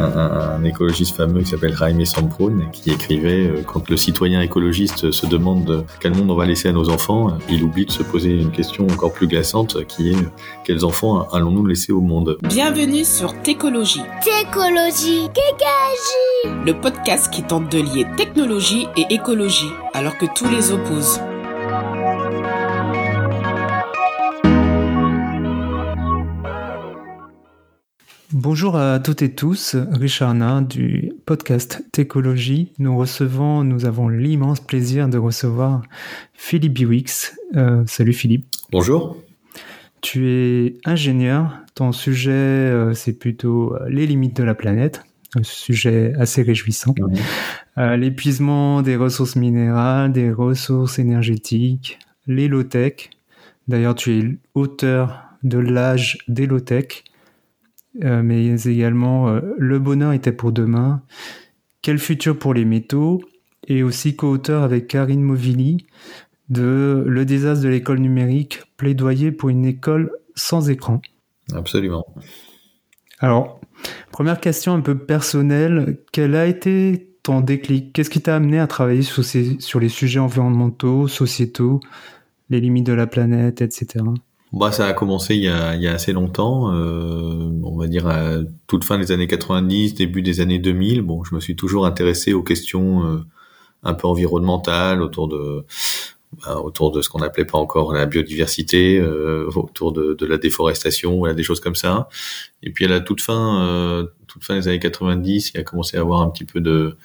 un, écologiste fameux qui s'appelle Jaime Samprun, qui écrivait euh, quand le citoyen écologiste se demande quel monde on va laisser à nos enfants, il oublie de se poser une question encore plus glaçante qui est quels enfants allons-nous laisser au monde? Bienvenue sur Técologie. Técologie, Kékagie Le podcast qui tente de lier technologie et écologie alors que tous les opposent. Bonjour à toutes et tous, Richard Nain du podcast Técologie. Nous recevons, nous avons l'immense plaisir de recevoir Philippe Biwix. Euh, salut Philippe. Bonjour. Tu es ingénieur. Ton sujet, euh, c'est plutôt euh, les limites de la planète. Un sujet assez réjouissant. L'épuisement des ressources minérales, des ressources énergétiques, les low-tech. D'ailleurs, tu es auteur de l'âge des low-tech euh, mais également euh, Le bonheur était pour demain, Quel futur pour les métaux, et aussi co-auteur avec Karine Movili de Le désastre de l'école numérique, plaidoyer pour une école sans écran. Absolument. Alors, première question un peu personnelle, quel a été ton déclic? Qu'est-ce qui t'a amené à travailler sur, ces, sur les sujets environnementaux, sociétaux, les limites de la planète, etc. Bah, ça a commencé il y a, assez longtemps, euh, on va dire à toute fin des années 90, début des années 2000. Bon, je me suis toujours intéressé aux questions euh, un peu environnementales, autour de bah, autour de ce qu'on n'appelait pas encore la biodiversité, euh, autour de, la déforestation, voilà, des choses comme ça. Et puis à la toute fin, toute fin des années 90, il a commencé à avoir un petit peu de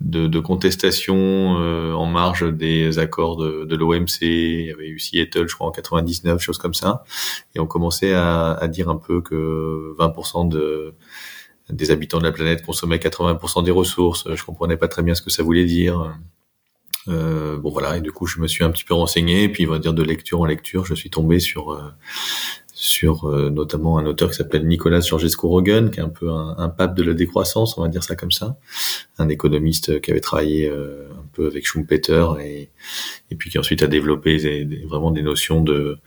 de, de contestation euh, en marge des accords de, de l'OMC. Il y avait eu Seattle, je crois, en 99, choses comme ça. Et on commençait à, à dire un peu que 20% de, des habitants de la planète consommaient 80% des ressources. Je comprenais pas très bien ce que ça voulait dire. Euh, bon voilà, et du coup je me suis un petit peu renseigné, et puis on va dire de lecture en lecture, je suis tombé sur euh, sur euh, notamment un auteur qui s'appelle Nicolas Georgescu-Roegen, qui est un peu un, pape de la décroissance, on va dire ça comme ça, un économiste qui avait travaillé euh, un peu avec Schumpeter et, et puis qui ensuite a développé vraiment des notions de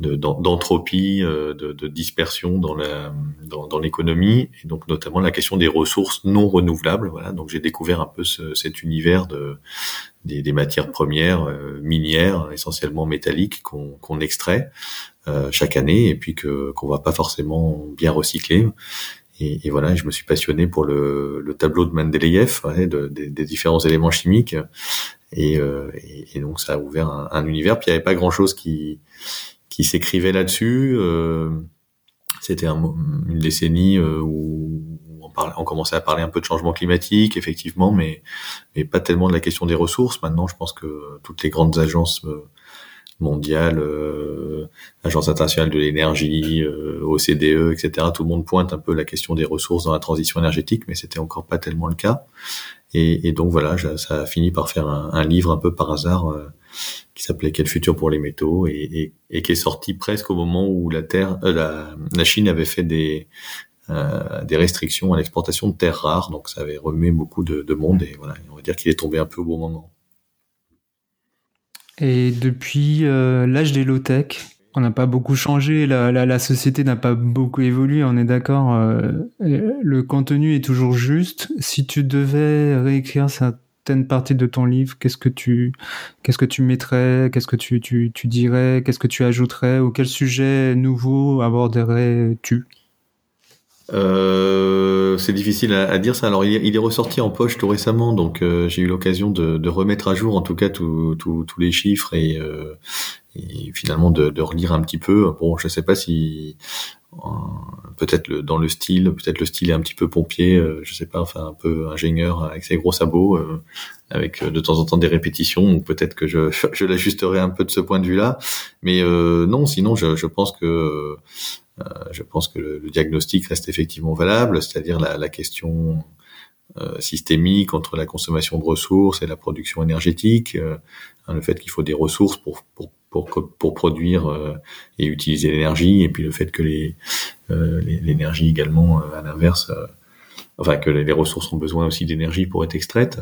d'entropie, euh, de, de, dispersion dans la dans, dans l'économie et donc notamment la question des ressources non renouvelables. Voilà, donc j'ai découvert un peu ce, cet univers de des, des matières premières minières, essentiellement métalliques, qu'on qu'on extrait euh, chaque année et puis que qu'on va pas forcément bien recycler. Et, et, voilà, je me suis passionné pour le, le tableau de Mendeleïev, ouais, de, des différents éléments chimiques. Et, euh, et, donc ça a ouvert un, un univers. Puis il n'y avait pas grand-chose qui, qui s'écrivait là-dessus. Euh, C'était un, une décennie euh, où on, parlait, commençait à parler un peu de changement climatique, effectivement, mais, mais pas tellement de la question des ressources. Maintenant, je pense que toutes les grandes agences euh, mondiale, euh, Agence internationale de l'énergie, euh, OCDE, etc. Tout le monde pointe un peu la question des ressources dans la transition énergétique, mais c'était encore pas tellement le cas. Et, et donc voilà, ça a fini par faire un, un livre un peu par hasard qui s'appelait Quel futur pour les métaux et, qui est sorti presque au moment où la Terre, euh, la, Chine avait fait des des restrictions à l'exportation de terres rares, donc ça avait remué beaucoup de, de monde et voilà, on va dire qu'il est tombé un peu au bon moment. Et depuis euh, l'âge des low-tech, on n'a pas beaucoup changé, la, société n'a pas beaucoup évolué, on est d'accord. Euh, le contenu est toujours juste. Si tu devais réécrire certaines parties de ton livre, qu'est-ce que tu, qu'est-ce que tu mettrais, qu'est-ce que tu, tu, tu dirais, qu'est-ce que tu ajouterais, ou quel sujet nouveau aborderais-tu? Euh, c'est difficile à, à, dire ça. Alors, il, est ressorti en poche tout récemment, donc euh, j'ai eu l'occasion de, de, remettre à jour, en tout cas, tous les chiffres et, euh, et finalement de, de, relire un petit peu. Bon, je sais pas si peut-être dans le style, peut-être le style est un petit peu pompier, euh, je sais pas, enfin un peu ingénieur avec ses gros sabots, avec de temps en temps des répétitions. Peut-être que je, je l'ajusterai un peu de ce point de vue-là, mais non, sinon, je, je pense que euh, je pense que le, diagnostic reste effectivement valable, c'est-à-dire la, la, question euh, systémique entre la consommation de ressources et la production énergétique, euh, hein, le fait qu'il faut des ressources pour, pour, pour, produire euh, et utiliser l'énergie, et puis le fait que les l'énergie également, à l'inverse, enfin que les, ressources ont besoin aussi d'énergie pour être extraites.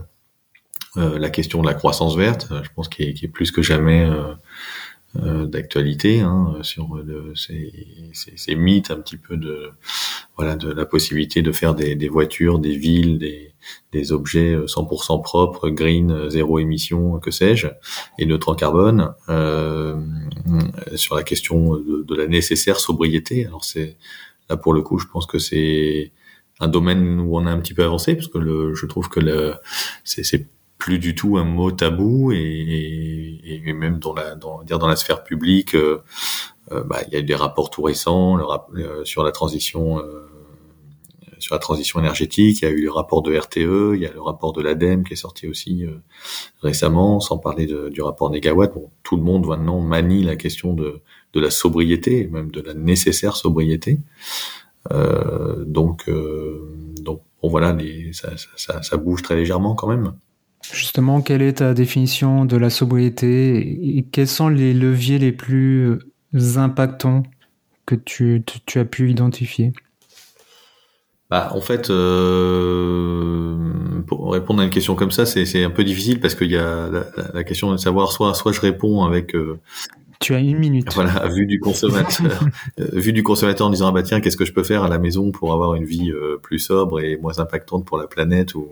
la question de la croissance verte, je pense qu'il est, est, plus que jamais d'actualité hein, sur le, ces, mythes un petit peu de voilà de la possibilité de faire des, des voitures, des villes, des, des objets 100% propres, green, zéro émission, que sais-je, et neutre en carbone. Euh, sur la question de, de, la nécessaire sobriété, alors c'est là pour le coup, je pense que c'est un domaine où on a un petit peu avancé parce que le, je trouve que c'est plus du tout un mot tabou et, et, et même dans la dans, dire dans la sphère publique euh, euh, bah, il y a eu des rapports tout récents le, euh, sur la transition euh, sur la transition énergétique il y a eu le rapport de RTE il y a le rapport de l'ADEME qui est sorti aussi euh, récemment sans parler de, du rapport négawatt. Bon tout le monde maintenant manie la question de de la sobriété même de la nécessaire sobriété. Donc donc bon voilà les, ça, ça, ça bouge très légèrement quand même Justement, quelle est ta définition de la sobriété et quels sont les leviers les plus impactants que tu, as pu identifier? Bah, en fait, euh, pour répondre à une question comme ça, c'est un peu difficile parce qu'il y a la, la, question de savoir soit soit je réponds avec euh, tu as une minute. Voilà, vu du consommateur, euh, vu du consommateur en disant ah bah tiens qu'est-ce que je peux faire à la maison pour avoir une vie euh, plus sobre et moins impactante pour la planète ou,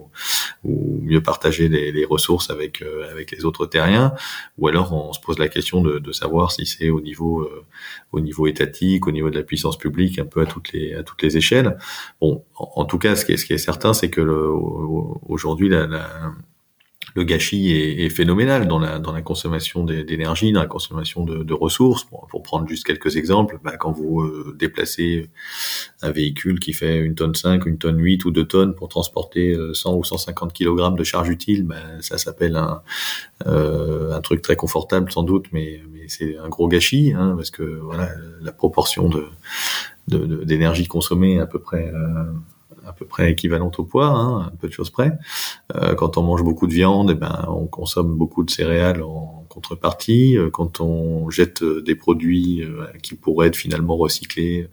ou mieux partager les, les ressources avec euh, avec les autres terriens? Ou alors on se pose la question de, de savoir si c'est au niveau au niveau étatique, au niveau de la puissance publique, un peu à toutes les à toutes les échelles. Bon, en, en tout cas ce qui est ce qui est certain c'est que aujourd'hui la, la le gâchis est, est, phénoménal dans la, consommation d'énergie, dans la consommation de, ressources. Pour prendre juste quelques exemples, bah, quand vous euh, déplacez un véhicule qui fait une tonne 5, une tonne 8 ou deux tonnes pour transporter 100 euh, ou 150 kg de charge utile, bah, ça s'appelle un, euh, truc très confortable sans doute, mais, mais c'est un gros gâchis, hein, parce que voilà, la proportion de d'énergie consommée à peu près euh, à peu près équivalente au poids, hein, un peu de choses près. Euh, quand on mange beaucoup de viande, eh ben, on consomme beaucoup de céréales en contrepartie. Euh, quand on jette euh, des produits euh, qui pourraient être finalement recyclés,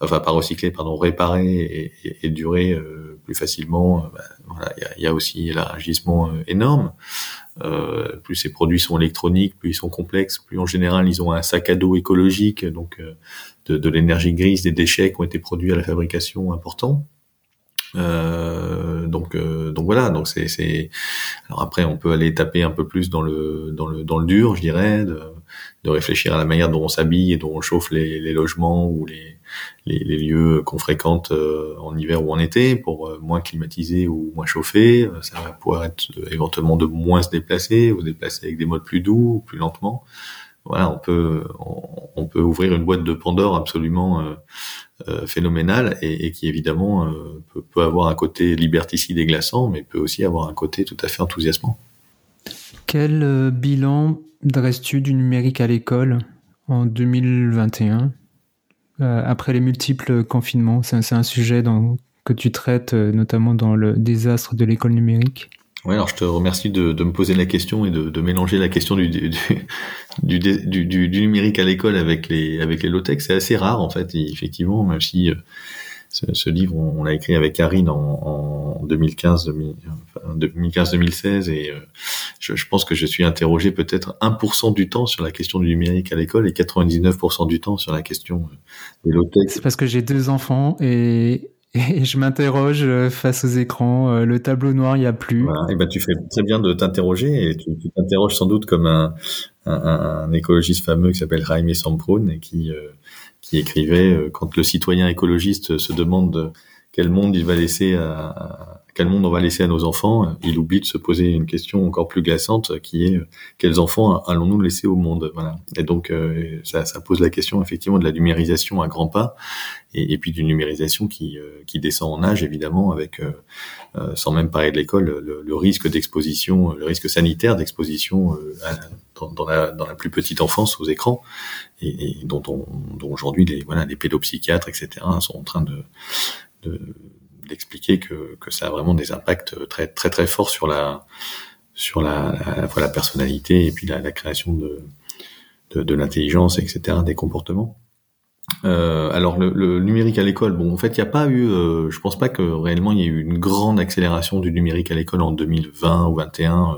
enfin pas recyclés, pardon, réparés et, et, et durer euh, plus facilement, ben, voilà, il y a, y a, aussi l'élargissement énorme. Euh, plus ces produits sont électroniques, plus ils sont complexes, plus en général ils ont un sac à dos écologique, donc de, de l'énergie grise, des déchets qui ont été produits à la fabrication important. Euh, donc euh, donc voilà donc c'est c'est alors après on peut aller taper un peu plus dans le dans le dans le dur je dirais de, de réfléchir à la manière dont on s'habille et dont on chauffe les, les logements ou les, les, les lieux qu'on fréquente euh, en hiver ou en été pour euh, moins climatiser ou moins chauffer. Ça va pouvoir être éventuellement de moins se déplacer ou déplacer avec des modes plus doux ou plus lentement voilà on peut on, peut ouvrir une boîte de Pandore absolument euh, euh, phénoménal et, qui évidemment euh, peut, avoir un côté liberticide et glaçant, mais peut aussi avoir un côté tout à fait enthousiasmant. Quel bilan dresses-tu du numérique à l'école en 2021 euh, après les multiples confinements? C'est un, sujet que tu traites notamment dans le désastre de l'école numérique. Oui, alors je te remercie de, de, me poser la question et de, de mélanger la question du, du, du, du, du numérique à l'école avec les, avec les low-tech. C'est assez rare, en fait, effectivement, même si euh, ce, ce, livre, on, l'a écrit avec Karine en, en 2015-2016, et euh, je, je, pense que je suis interrogé peut-être 1% du temps sur la question du numérique à l'école et 99% du temps sur la question euh, des low-tech. C'est parce que j'ai deux enfants et et je m'interroge euh, face aux écrans. Euh, le tableau noir, il n'y a plus. Voilà. Et ben, tu fais très bien de t'interroger et tu t'interroges sans doute comme un, un, un, écologiste fameux qui s'appelle Jaime Samprun et qui, euh, qui écrivait euh, quand le citoyen écologiste se demande quel monde il va laisser à, quel monde on va laisser à nos enfants, il oublie de se poser une question encore plus glaçante qui est quels enfants allons-nous laisser au monde Voilà. Et donc euh, ça, ça, pose la question effectivement de la numérisation à grands pas et, puis d'une numérisation qui, euh, qui descend en âge évidemment avec euh, euh sans même parler de l'école le, risque d'exposition, le risque sanitaire d'exposition dans, dans, la, dans la plus petite enfance aux écrans et, et dont, on, dont aujourd'hui les voilà les pédopsychiatres etc sont en train de d'expliquer que, que ça a vraiment des impacts très très très forts sur la sur la, à la la personnalité et puis la, la création de de, de l'intelligence etc des comportements. Euh, alors le, le, numérique à l'école, bon en fait il n'y a pas eu, euh, je pense pas que réellement il y ait eu une grande accélération du numérique à l'école en 2020 ou 2021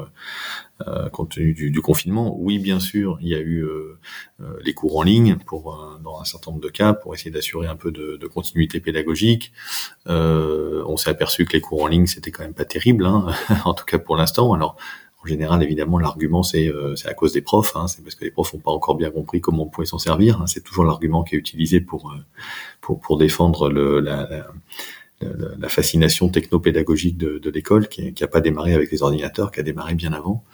euh, euh, compte tenu du, du, confinement. Oui, bien sûr, il y a eu euh, euh, les cours en ligne pour dans un certain nombre de cas pour essayer d'assurer un peu de, de continuité pédagogique. on s'est aperçu que les cours en ligne c'était quand même pas terrible, hein, en tout cas pour l'instant. Alors en général, évidemment, l'argument c'est c'est à cause des profs, hein, c'est parce que les profs n'ont pas encore bien compris comment on pouvait s'en servir. Hein, c'est toujours l'argument qui est utilisé pour pour pour défendre le, la, la la fascination technopédagogique de, de l'école qui n'a pas démarré avec les ordinateurs, qui a démarré bien avant.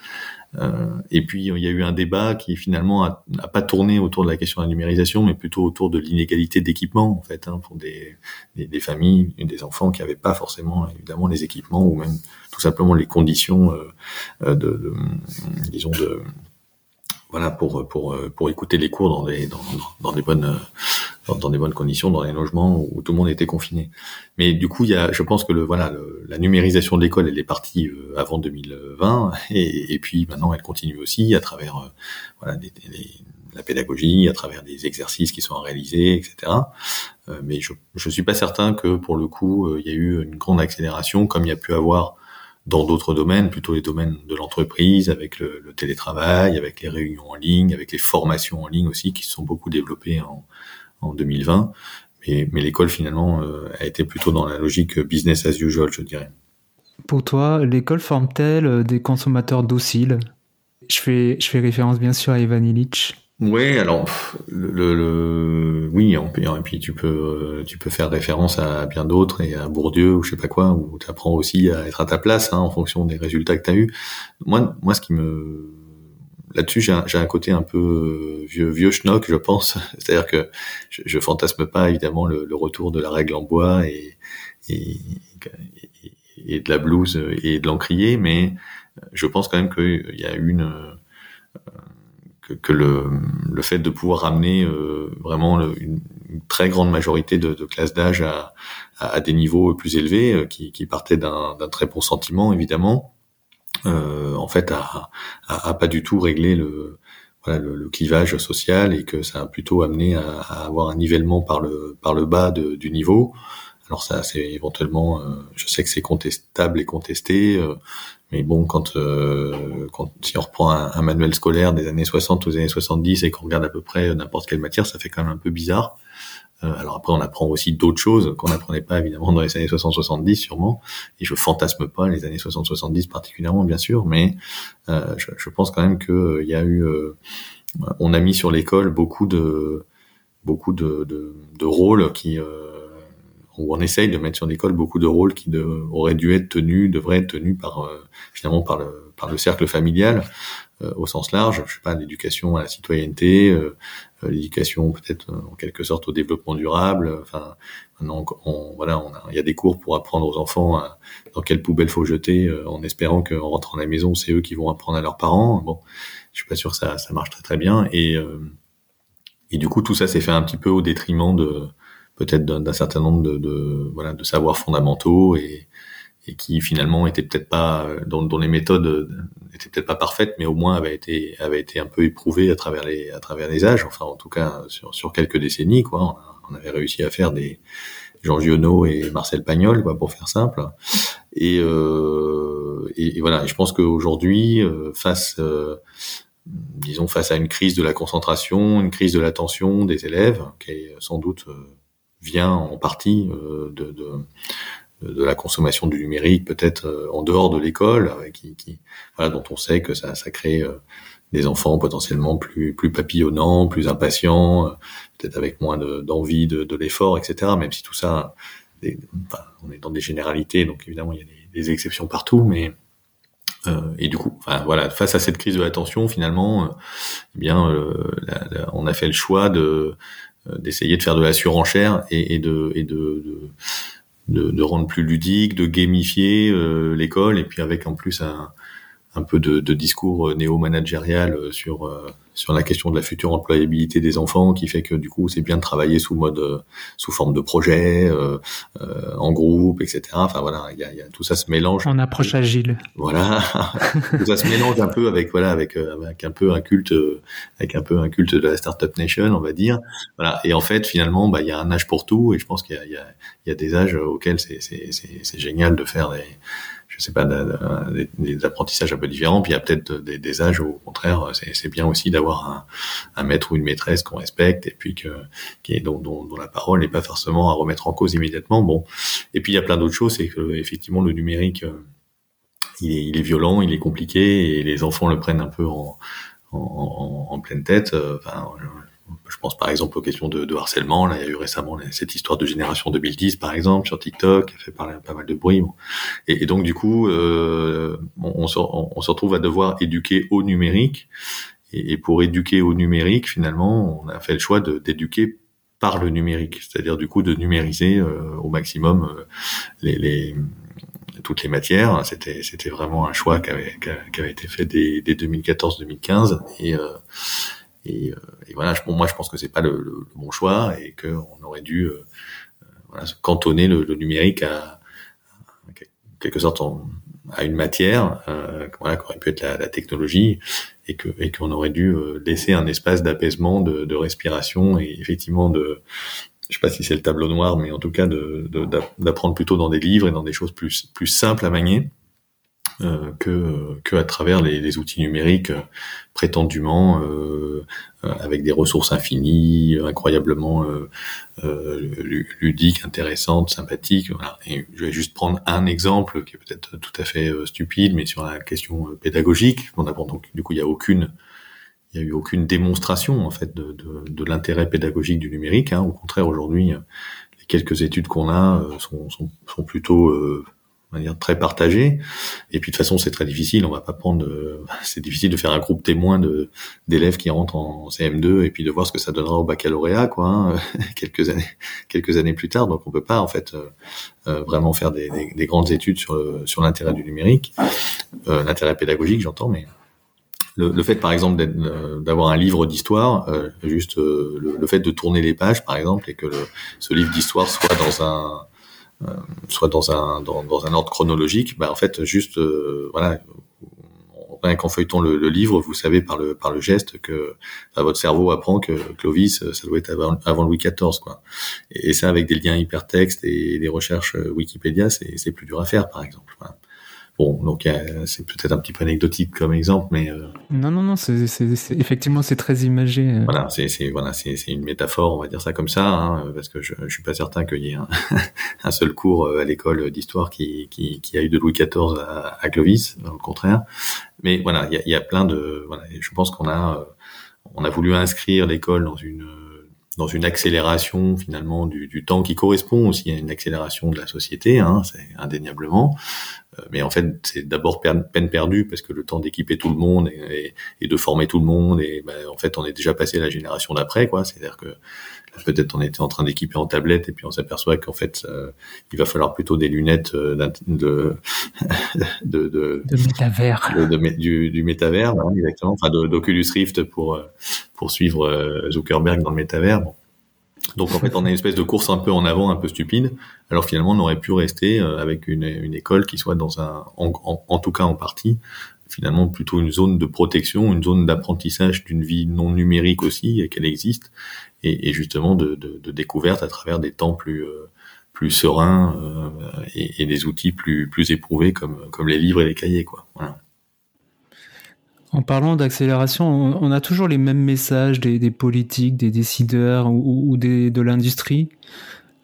Euh, et puis il y a eu un débat qui finalement n'a pas tourné autour de la question de la numérisation, mais plutôt autour de l'inégalité d'équipement en fait hein, pour des, des, des, familles, des enfants qui n'avaient pas forcément évidemment les équipements ou même tout simplement les conditions euh, euh de, de, disons de voilà pour pour pour écouter les cours dans des dans, dans des bonnes dans, des bonnes conditions, dans des logements où, tout le monde était confiné. Mais du coup, il y a, je pense que le, voilà, la numérisation de l'école, elle est partie euh, avant 2020, et, et, puis maintenant, elle continue aussi à travers euh, voilà, la pédagogie, à travers des exercices qui sont réalisés, etc. Euh, mais je ne suis pas certain que pour le coup, il y a eu une grande accélération comme il y a pu avoir dans d'autres domaines, plutôt les domaines de l'entreprise, avec le, télétravail, avec les réunions en ligne, avec les formations en ligne aussi, qui se sont beaucoup développées en, en 2020. Mais, mais l'école, finalement, euh, a été plutôt dans la logique business as usual, je dirais. Pour toi, l'école forme-t-elle euh, des consommateurs dociles? Je fais, je fais référence bien sûr à Ivan Illich. Oui, alors le, le, oui, et puis tu peux euh, tu peux faire référence à bien d'autres et à Bourdieu ou je sais pas quoi où tu apprends aussi à être à ta place hein, en fonction des résultats que tu as eu. Moi moi ce qui me là-dessus, j'ai un, côté un peu euh, vieux, vieux schnock, je pense. C'est-à-dire que je, je, fantasme pas évidemment le, retour de la règle en bois et, et, et de la blouse et de l'encrier, mais je pense quand même qu'il y a une euh, que, le, le, fait de pouvoir ramener euh, vraiment une, très grande majorité de, de classes d'âge à, à, des niveaux plus élevés, qui, qui partaient d'un très bon sentiment évidemment, euh, en fait, a, a, pas du tout réglé le, voilà, le, clivage social et que ça a plutôt amené à, à, avoir un nivellement par le par le bas de, du niveau. Alors ça, c'est éventuellement, euh, je sais que c'est contestable et contesté, euh, mais bon, quand, euh, quand si on reprend un, un, manuel scolaire des années 60 aux années 70 et qu'on regarde à peu près n'importe quelle matière, ça fait quand même un peu bizarre. Euh, alors après, on apprend aussi d'autres choses qu'on n'apprenait pas évidemment dans les années 60-70 sûrement. Et je fantasme pas les années 60-70 particulièrement, bien sûr, mais euh, je, je, pense quand même que euh, y a eu, on a mis sur l'école beaucoup de beaucoup de, de, de rôles qui on essaye de mettre sur l'école beaucoup de rôles qui de, auraient dû être tenus, devraient être tenus par finalement par le par le cercle familial au sens large. Je sais pas, l'éducation à la citoyenneté, euh, l'éducation peut-être euh, en quelque sorte au développement durable. Enfin, maintenant, on, voilà, on a, il y a des cours pour apprendre aux enfants dans quelle poubelle faut jeter, euh, en espérant qu'en rentrant à la maison, c'est eux qui vont apprendre à leurs parents. Bon, je suis pas sûr que ça, ça marche très très bien. Et, et du coup, tout ça s'est fait un petit peu au détriment de peut-être d'un certain nombre de, de, voilà de savoirs fondamentaux et, et qui finalement étaient peut-être pas dont, dont les méthodes était peut-être pas parfaite, mais au moins avait été avait été un peu éprouvée à travers les à travers les âges. Enfin, en tout cas sur sur quelques décennies, quoi. On, avait réussi à faire des Jean Giono et Marcel Pagnol, quoi, pour faire simple. Et, euh, et, voilà. je pense qu'aujourd'hui, euh, face euh, disons face à une crise de la concentration, une crise de l'attention des élèves, qui sans doute euh, vient en partie de, de, de la consommation du numérique peut-être euh, en dehors de l'école, euh, qui, qui, voilà, dont on sait que ça, ça crée euh, des enfants potentiellement plus plus papillonnants, plus impatients, peut-être avec moins d'envie de, de, l'effort, etc. Même si tout ça, enfin, on est dans des généralités, donc évidemment il y a des, des exceptions partout, mais euh, et du coup, enfin, voilà, face à cette crise de l'attention, finalement, eh bien, on a fait le choix de d'essayer de faire de la surenchère et, et de et de, de de, de, rendre plus ludique, de gamifier euh, l'école, et puis avec en plus un, un peu de, de discours euh, néo-managérial euh, sur sur la question de la future employabilité des enfants, qui fait que du coup c'est bien de travailler sous mode sous forme de projet, euh, en groupe, etc. Enfin voilà, il y a, y a, tout ça se mélange. En approche agile. Voilà, tout ça se mélange un peu avec voilà avec avec un peu un culte avec un peu un culte de la startup nation, on va dire. Voilà, et en fait finalement bah il y a un âge pour tout, et je pense qu'il y a, y a y a des âges auxquels c'est génial de faire des je sais pas, des, apprentissages un peu différents. Puis il y a peut-être des, des, âges où, au contraire, c'est bien aussi d'avoir un, un, maître ou une maîtresse qu'on respecte et puis que qui est dont, dont, dont la parole n'est pas forcément à remettre en cause immédiatement. Bon, et puis il y a plein d'autres choses, c'est que effectivement le numérique, euh, il est, il est violent, il est compliqué et les enfants le prennent un peu en, en, en pleine tête. Euh, je pense par exemple aux questions de, harcèlement. Là, il y a eu récemment cette histoire de génération 2010, par exemple, sur TikTok, qui a fait parler pas mal de bruit. Et, donc, du coup, euh, on, se, retrouve à devoir éduquer au numérique. Et, pour éduquer au numérique, finalement, on a fait le choix d'éduquer par le numérique, c'est-à-dire du coup de numériser euh, au maximum euh, toutes les matières. C'était vraiment un choix qui avait, été fait dès, dès 2014-2015 et euh, et, euh, et, voilà, je, moi je pense que c'est pas le, le, bon choix et qu'on aurait dû euh, voilà, cantonner le, le, numérique à, à, quelque sorte à une matière, euh, voilà, qui aurait pu être la, la technologie et que et qu'on aurait dû euh, laisser un espace d'apaisement, de, de, respiration et effectivement de je sais pas si c'est le tableau noir, mais en tout cas de, d'apprendre plutôt dans des livres et dans des choses plus plus simples à manier euh, que, que à travers les, les outils numériques euh, prétendument euh, euh, avec des ressources infinies, incroyablement ludiques, intéressantes, sympathiques. Voilà. Et je vais juste prendre un exemple qui est peut-être tout à fait stupide, mais sur la question pédagogique. On a, donc du coup il y a aucune il y a eu aucune démonstration en fait de, de, de l'intérêt pédagogique du numérique. Hein. Au contraire, aujourd'hui, les quelques études qu'on a sont, sont, sont plutôt euh, très partagé. Et puis de toute façon, c'est très difficile. On va pas prendre. C'est difficile de faire un groupe témoin de d'élèves qui rentrent en CM2 et puis de voir ce que ça donnera au baccalauréat, quoi, hein, quelques années quelques années plus tard. Donc on peut pas en fait euh, euh vraiment faire des, des, des, grandes études sur sur l'intérêt du numérique, euh, l'intérêt pédagogique, j'entends, mais le, le, fait, par exemple, euh, d'avoir un livre d'histoire, euh, juste euh, le, le, fait de tourner les pages, par exemple, et que le, ce livre d'histoire soit dans un euh, soit dans un dans, dans, un ordre chronologique, bah en fait juste euh, voilà rien qu'en feuilletant le, le, livre, vous savez par le par le geste que bah, votre cerveau apprend que Clovis ça doit être avant, avant Louis XIV quoi. Et, et, ça avec des liens hypertextes et des recherches Wikipédia, c'est plus dur à faire par exemple. Voilà. Bon, donc c'est peut-être un petit peu anecdotique comme exemple, mais euh... non, non, non, c'est effectivement c'est très imagé. Euh. Voilà, c'est voilà, c'est une métaphore, on va dire ça comme ça, hein, parce que je, je suis pas certain qu'il y ait un, un, seul cours euh, à l'école d'histoire qui, qui, qui, a eu de Louis XIV à, à Clovis, au contraire. Mais voilà, il y a, y a, plein de, voilà, je pense qu'on a euh, on a voulu inscrire l'école dans une dans une accélération finalement du, du, temps qui correspond aussi à une accélération de la société, hein, c'est indéniablement. Euh, mais en fait, c'est d'abord peine perdue parce que le temps d'équiper tout le monde et, et, de former tout le monde, et ben, en fait, on est déjà passé à la génération d'après, quoi. C'est-à-dire que peut-être on était en train d'équiper en tablette et puis on s'aperçoit qu'en fait, euh, il va falloir plutôt des lunettes euh, de de, de, de métavers, de, du, du métavers, hein, exactement, enfin d'Oculus Rift pour euh, pour suivre Zuckerberg dans le métavers. Bon. Donc en fait, on a une espèce de course un peu en avant, un peu stupide. Alors finalement, on aurait pu rester euh, avec une, une école qui soit dans un, en, en, tout cas en partie, finalement plutôt une zone de protection, une zone d'apprentissage d'une vie non numérique aussi, qu'elle existe, et, et justement de, de, de, découverte à travers des temps plus euh, plus sereins euh, et, et, des outils plus plus éprouvés comme comme les livres et les cahiers, quoi. En parlant d'accélération, on a toujours les mêmes messages des, des politiques, des décideurs ou, ou des, de l'industrie.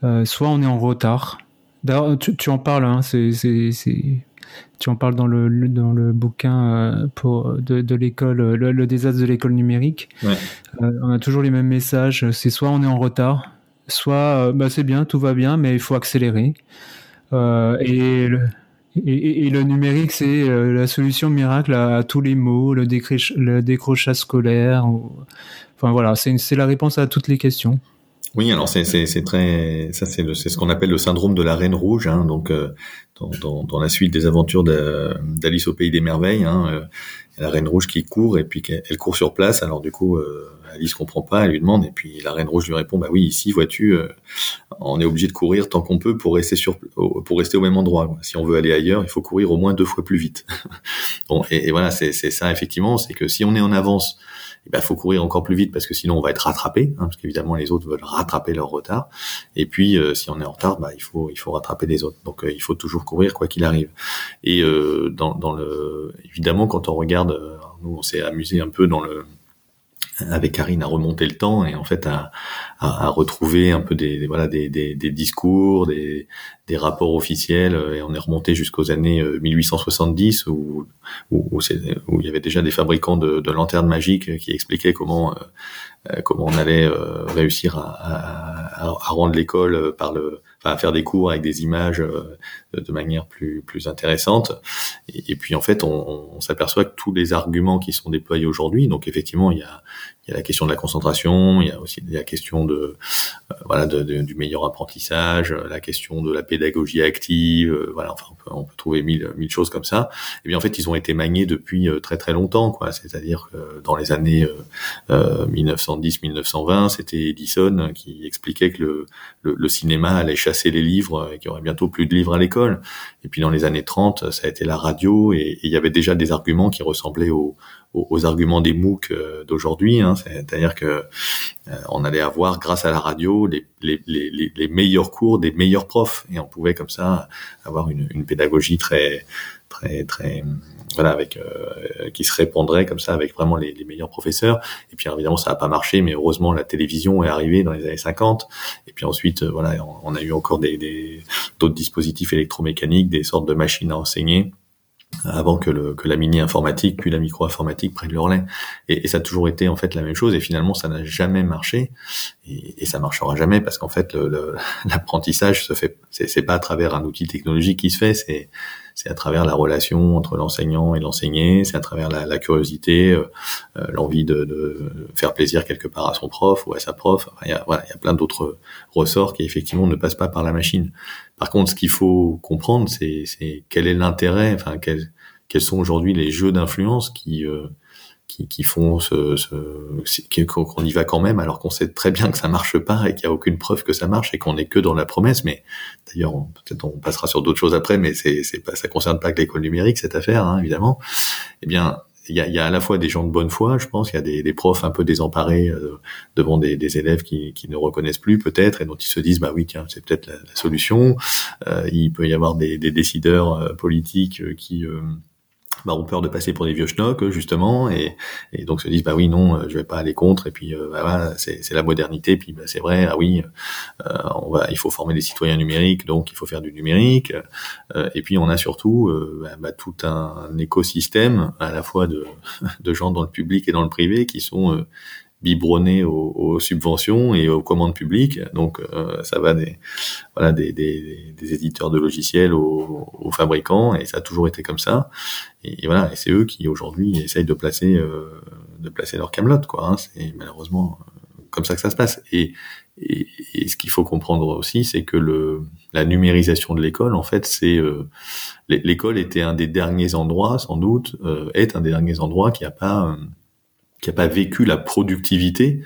Euh, soit on est en retard. D'ailleurs, tu, tu, en parles, hein, c'est, tu en parles dans le, dans le bouquin euh, pour, de, de l'école, le, le, désastre de l'école numérique. Ouais. Euh, on a toujours les mêmes messages. C'est soit on est en retard, soit bah, c'est bien, tout va bien, mais il faut accélérer. Et le, et, le numérique, c'est euh, la solution miracle à, tous les maux, le, décrochage scolaire. Enfin voilà, c'est la réponse à toutes les questions. Oui, alors c'est très ça c'est ce qu'on appelle le syndrome de la reine rouge. Hein, donc euh, dans, la suite des aventures d'Alice au pays des merveilles, hein, euh, la reine rouge qui court et puis elle court sur place. Alors du coup, euh, Alice comprend pas, elle lui demande et puis la reine rouge lui répond bah oui ici vois-tu, euh, on est obligé de courir tant qu'on peut pour rester sur pour rester au même endroit. Si on veut aller ailleurs, il faut courir au moins deux fois plus vite. bon et, et voilà c'est ça effectivement, c'est que si on est en avance il ben, faut courir encore plus vite parce que sinon on va être rattrapé, hein, parce qu'évidemment les autres veulent rattraper leur retard. Et puis euh, si on est en retard, bah, il faut il faut rattraper les autres. Donc euh, il faut toujours courir quoi qu'il arrive. Et euh, dans, dans le évidemment quand on regarde, nous on s'est amusé un peu dans le avec Karine à remonter le temps et en fait à, à, à retrouver un peu des, voilà des, des, des discours, des, des, rapports officiels et on est remonté jusqu'aux années 1870 euh, où où, où, où, il y avait déjà des fabricants de, de lanternes magiques qui expliquaient comment euh, euh, comment on allait réussir à, à, à rendre l'école par le enfin, à faire des cours avec des images de manière plus plus intéressante et, puis en fait on, on s'aperçoit que tous les arguments qui sont déployés aujourd'hui donc effectivement il y a il y a la question de la concentration, il y a aussi la question de euh, voilà du meilleur apprentissage, la question de la pédagogie active, euh, voilà enfin on peut, on peut, trouver mille mille choses comme ça. Et bien en fait ils ont été maniés depuis euh, très très longtemps quoi. C'est-à-dire que dans les années 1910-1920 c'était Edison qui expliquait que le, le, le, cinéma allait chasser les livres et qu'il y aurait bientôt plus de livres à l'école. Et puis dans les années 30 ça a été la radio et, il y avait déjà des arguments qui ressemblaient aux, arguments des MOOC euh, d'aujourd'hui. Hein, C'est-à-dire que euh, on allait avoir, grâce à la radio, les, meilleurs cours des meilleurs profs, et on pouvait comme ça avoir une, une pédagogie très très très voilà avec euh, qui se répondrait comme ça avec vraiment les, les, meilleurs professeurs et puis évidemment ça n'a pas marché mais heureusement la télévision est arrivée dans les années 50 et puis ensuite voilà on, a eu encore des d'autres dispositifs électromécaniques des sortes de machines à enseigner avant que, le, que la mini informatique puis la micro informatique prenne le relais. Et, et, ça a toujours été en fait la même chose. Et finalement, ça n'a jamais marché. Et, et, ça marchera jamais parce qu'en fait, l'apprentissage se fait. C'est pas à travers un outil technologique qui se fait. C'est c'est à travers la relation entre l'enseignant et l'enseigné, c'est à travers la, curiosité, euh, euh, l'envie de, faire plaisir quelque part à son prof ou à sa prof. il, y a, voilà, il y a plein d'autres ressorts qui effectivement ne passent pas par la machine. Par contre, ce qu'il faut comprendre, c'est quel est l'intérêt, enfin quels, quels sont aujourd'hui les jeux d'influence qui euh, qui, qui font ce, ce qu'on y va quand même alors qu'on sait très bien que ça marche pas et qu'il y a aucune preuve que ça marche et qu'on est que dans la promesse. Mais d'ailleurs, peut-être on passera sur d'autres choses après, mais c'est c'est pas ça concerne pas que l'école numérique cette affaire, hein, évidemment. Eh bien, il y a, y a, à la fois des gens de bonne foi, je pense, il y a des, des profs un peu désemparés euh, devant des, des, élèves qui, qui, ne reconnaissent plus peut-être et dont ils se disent bah oui tiens c'est peut-être la, solution. Euh, il peut y avoir des, des décideurs euh, politiques euh, qui bah, ont peur de passer pour des vieux schnocks justement et, et, donc se disent bah oui non je vais pas aller contre et puis euh, bah, c'est la modernité puis bah, c'est vrai ah oui euh, on va il faut former des citoyens numériques donc il faut faire du numérique euh, et puis on a surtout euh, bah, bah, tout un, écosystème à la fois de, de gens dans le public et dans le privé qui sont euh, biberonné aux, aux, subventions et aux commandes publiques. Donc euh, ça va des voilà des, des, des, éditeurs de logiciels aux, aux, fabricants et ça a toujours été comme ça. Et, voilà, et c'est eux qui aujourd'hui essayent de placer euh, de placer leur camelote quoi. Hein. C'est malheureusement euh, comme ça que ça se passe. Et, et, et ce qu'il faut comprendre aussi, c'est que le la numérisation de l'école, en fait, c'est euh, l'école était un des derniers endroits, sans doute, euh, est un des derniers endroits qui a pas qui a pas vécu la productivité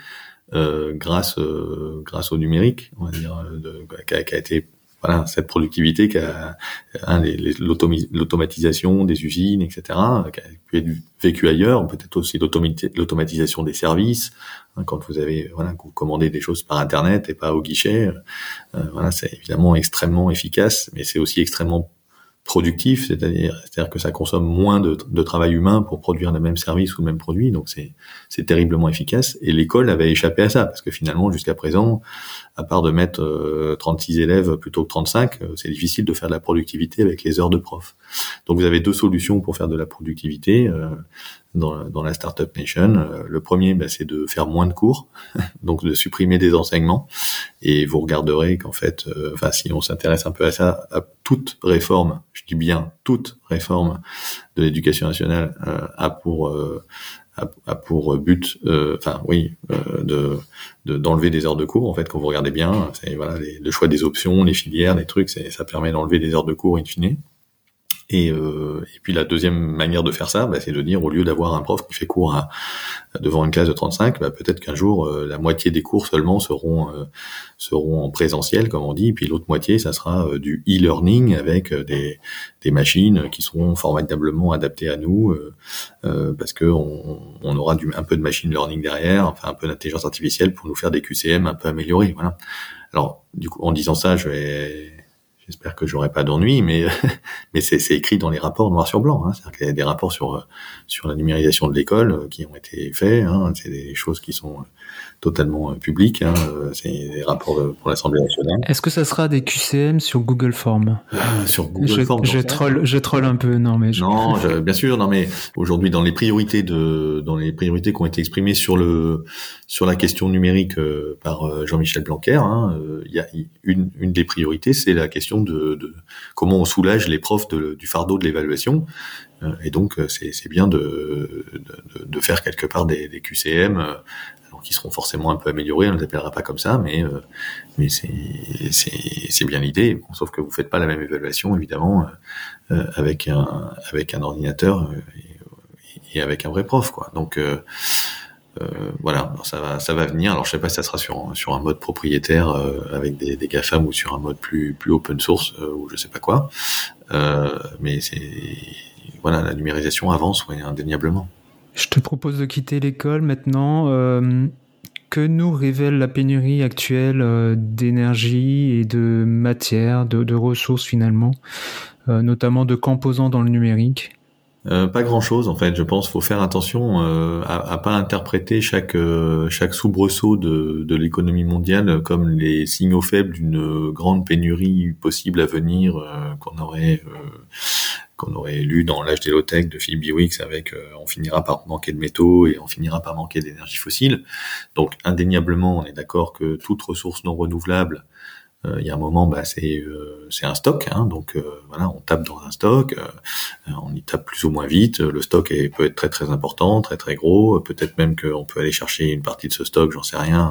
euh, grâce euh, grâce au numérique, on va dire, euh, de, qui, a, été voilà cette productivité qui a hein, l'automatisation des usines, etc., qui a pu être vécu ailleurs, peut-être aussi l'automatisation des services. Hein, quand vous avez voilà vous commandez des choses par internet et pas au guichet, euh, voilà c'est évidemment extrêmement efficace, mais c'est aussi extrêmement productif, c'est-à-dire que ça consomme moins de, travail humain pour produire le même service ou le même produit, donc c'est terriblement efficace. Et l'école avait échappé à ça parce que finalement jusqu'à présent, à part de mettre 36 euh, élèves plutôt que 35, euh, c'est difficile de faire de la productivité avec les heures de prof. Donc vous avez deux solutions pour faire de la productivité. Euh, dans, dans la Startup Nation. Euh, le premier, bah, c'est de faire moins de cours, donc de supprimer des enseignements. Et vous regarderez qu'en fait, euh, si on s'intéresse un peu à ça, à toute réforme, je dis bien toute réforme de l'éducation nationale euh, a pour a, pour but, enfin oui, de d'enlever des heures de cours. En fait, quand vous regardez bien, c'est voilà le choix des options, les filières, les trucs, ça permet d'enlever des heures de cours in fine. Et, euh, et puis la deuxième manière de faire ça, bah, c'est de dire au lieu d'avoir un prof qui fait cours à, devant une classe de 35, bah, peut-être qu'un jour euh, la moitié des cours seulement seront euh, seront en présentiel comme on dit, puis l'autre moitié ça sera euh, du e-learning avec des, des machines qui seront formidablement adaptées à nous parce que on, on, aura du, un peu de machine learning derrière, enfin un peu d'intelligence artificielle pour nous faire des QCM un peu améliorés. Voilà. Alors du coup en disant ça, je vais J'espère que j'aurai pas d'ennui, mais mais c'est écrit dans les rapports noir sur blanc. Hein. C'est-à-dire qu'il y a des rapports sur sur la numérisation de l'école euh, qui ont été faits. Hein. C'est des choses qui sont totalement euh, public. Hein, euh, c'est des rapports pour l'Assemblée nationale. Est-ce que ça sera des QCM sur Google Form? Ah, Sur Google je, Form. Je troll, je troll un peu, non mais. Je... Non, bien sûr, non mais aujourd'hui dans les priorités de, dans les priorités qui ont été exprimées sur le, sur la question numérique euh, par Jean-Michel Blanquer, hein, il y a une, une des priorités, c'est la question de, de, comment on soulage les profs de, du fardeau de l'évaluation. Et donc, c'est bien de, de, de, faire quelque part des, des QCM qui seront forcément un peu améliorés. On ne les appellera pas comme ça, mais euh, c'est bien l'idée. sauf que vous faites pas la même évaluation évidemment euh, euh, avec un ordinateur et, avec un vrai prof quoi. Donc voilà, ça va, venir. Alors je sais pas si ça sera sur un mode propriétaire avec des, GAFAM ou sur un mode plus open source ou je sais pas quoi. mais voilà, la numérisation avance, indéniablement. Je te propose de quitter l'école maintenant. Euh, que nous révèle la pénurie actuelle euh, d'énergie et de matière, de, ressources finalement, euh, notamment de composants dans le numérique? Pas grand chose en fait. Je pense faut faire attention à, à pas interpréter chaque chaque soubresaut de, de l'économie mondiale comme les signaux faibles d'une grande pénurie possible à venir qu'on aurait qu'on aurait lu dans l'âge des low-tech de Phil Biwix avec euh, on finira par manquer de métaux et on finira par manquer d'énergie fossile. Donc indéniablement, on est d'accord que toute ressource non renouvelable il y a un moment, bah, c'est euh, c'est un stock, hein, donc euh, voilà, on tape dans un stock, on y tape plus ou moins vite. Le stock peut être très très important, très très gros. Peut-être même qu'on peut aller chercher une partie de ce stock, j'en sais rien,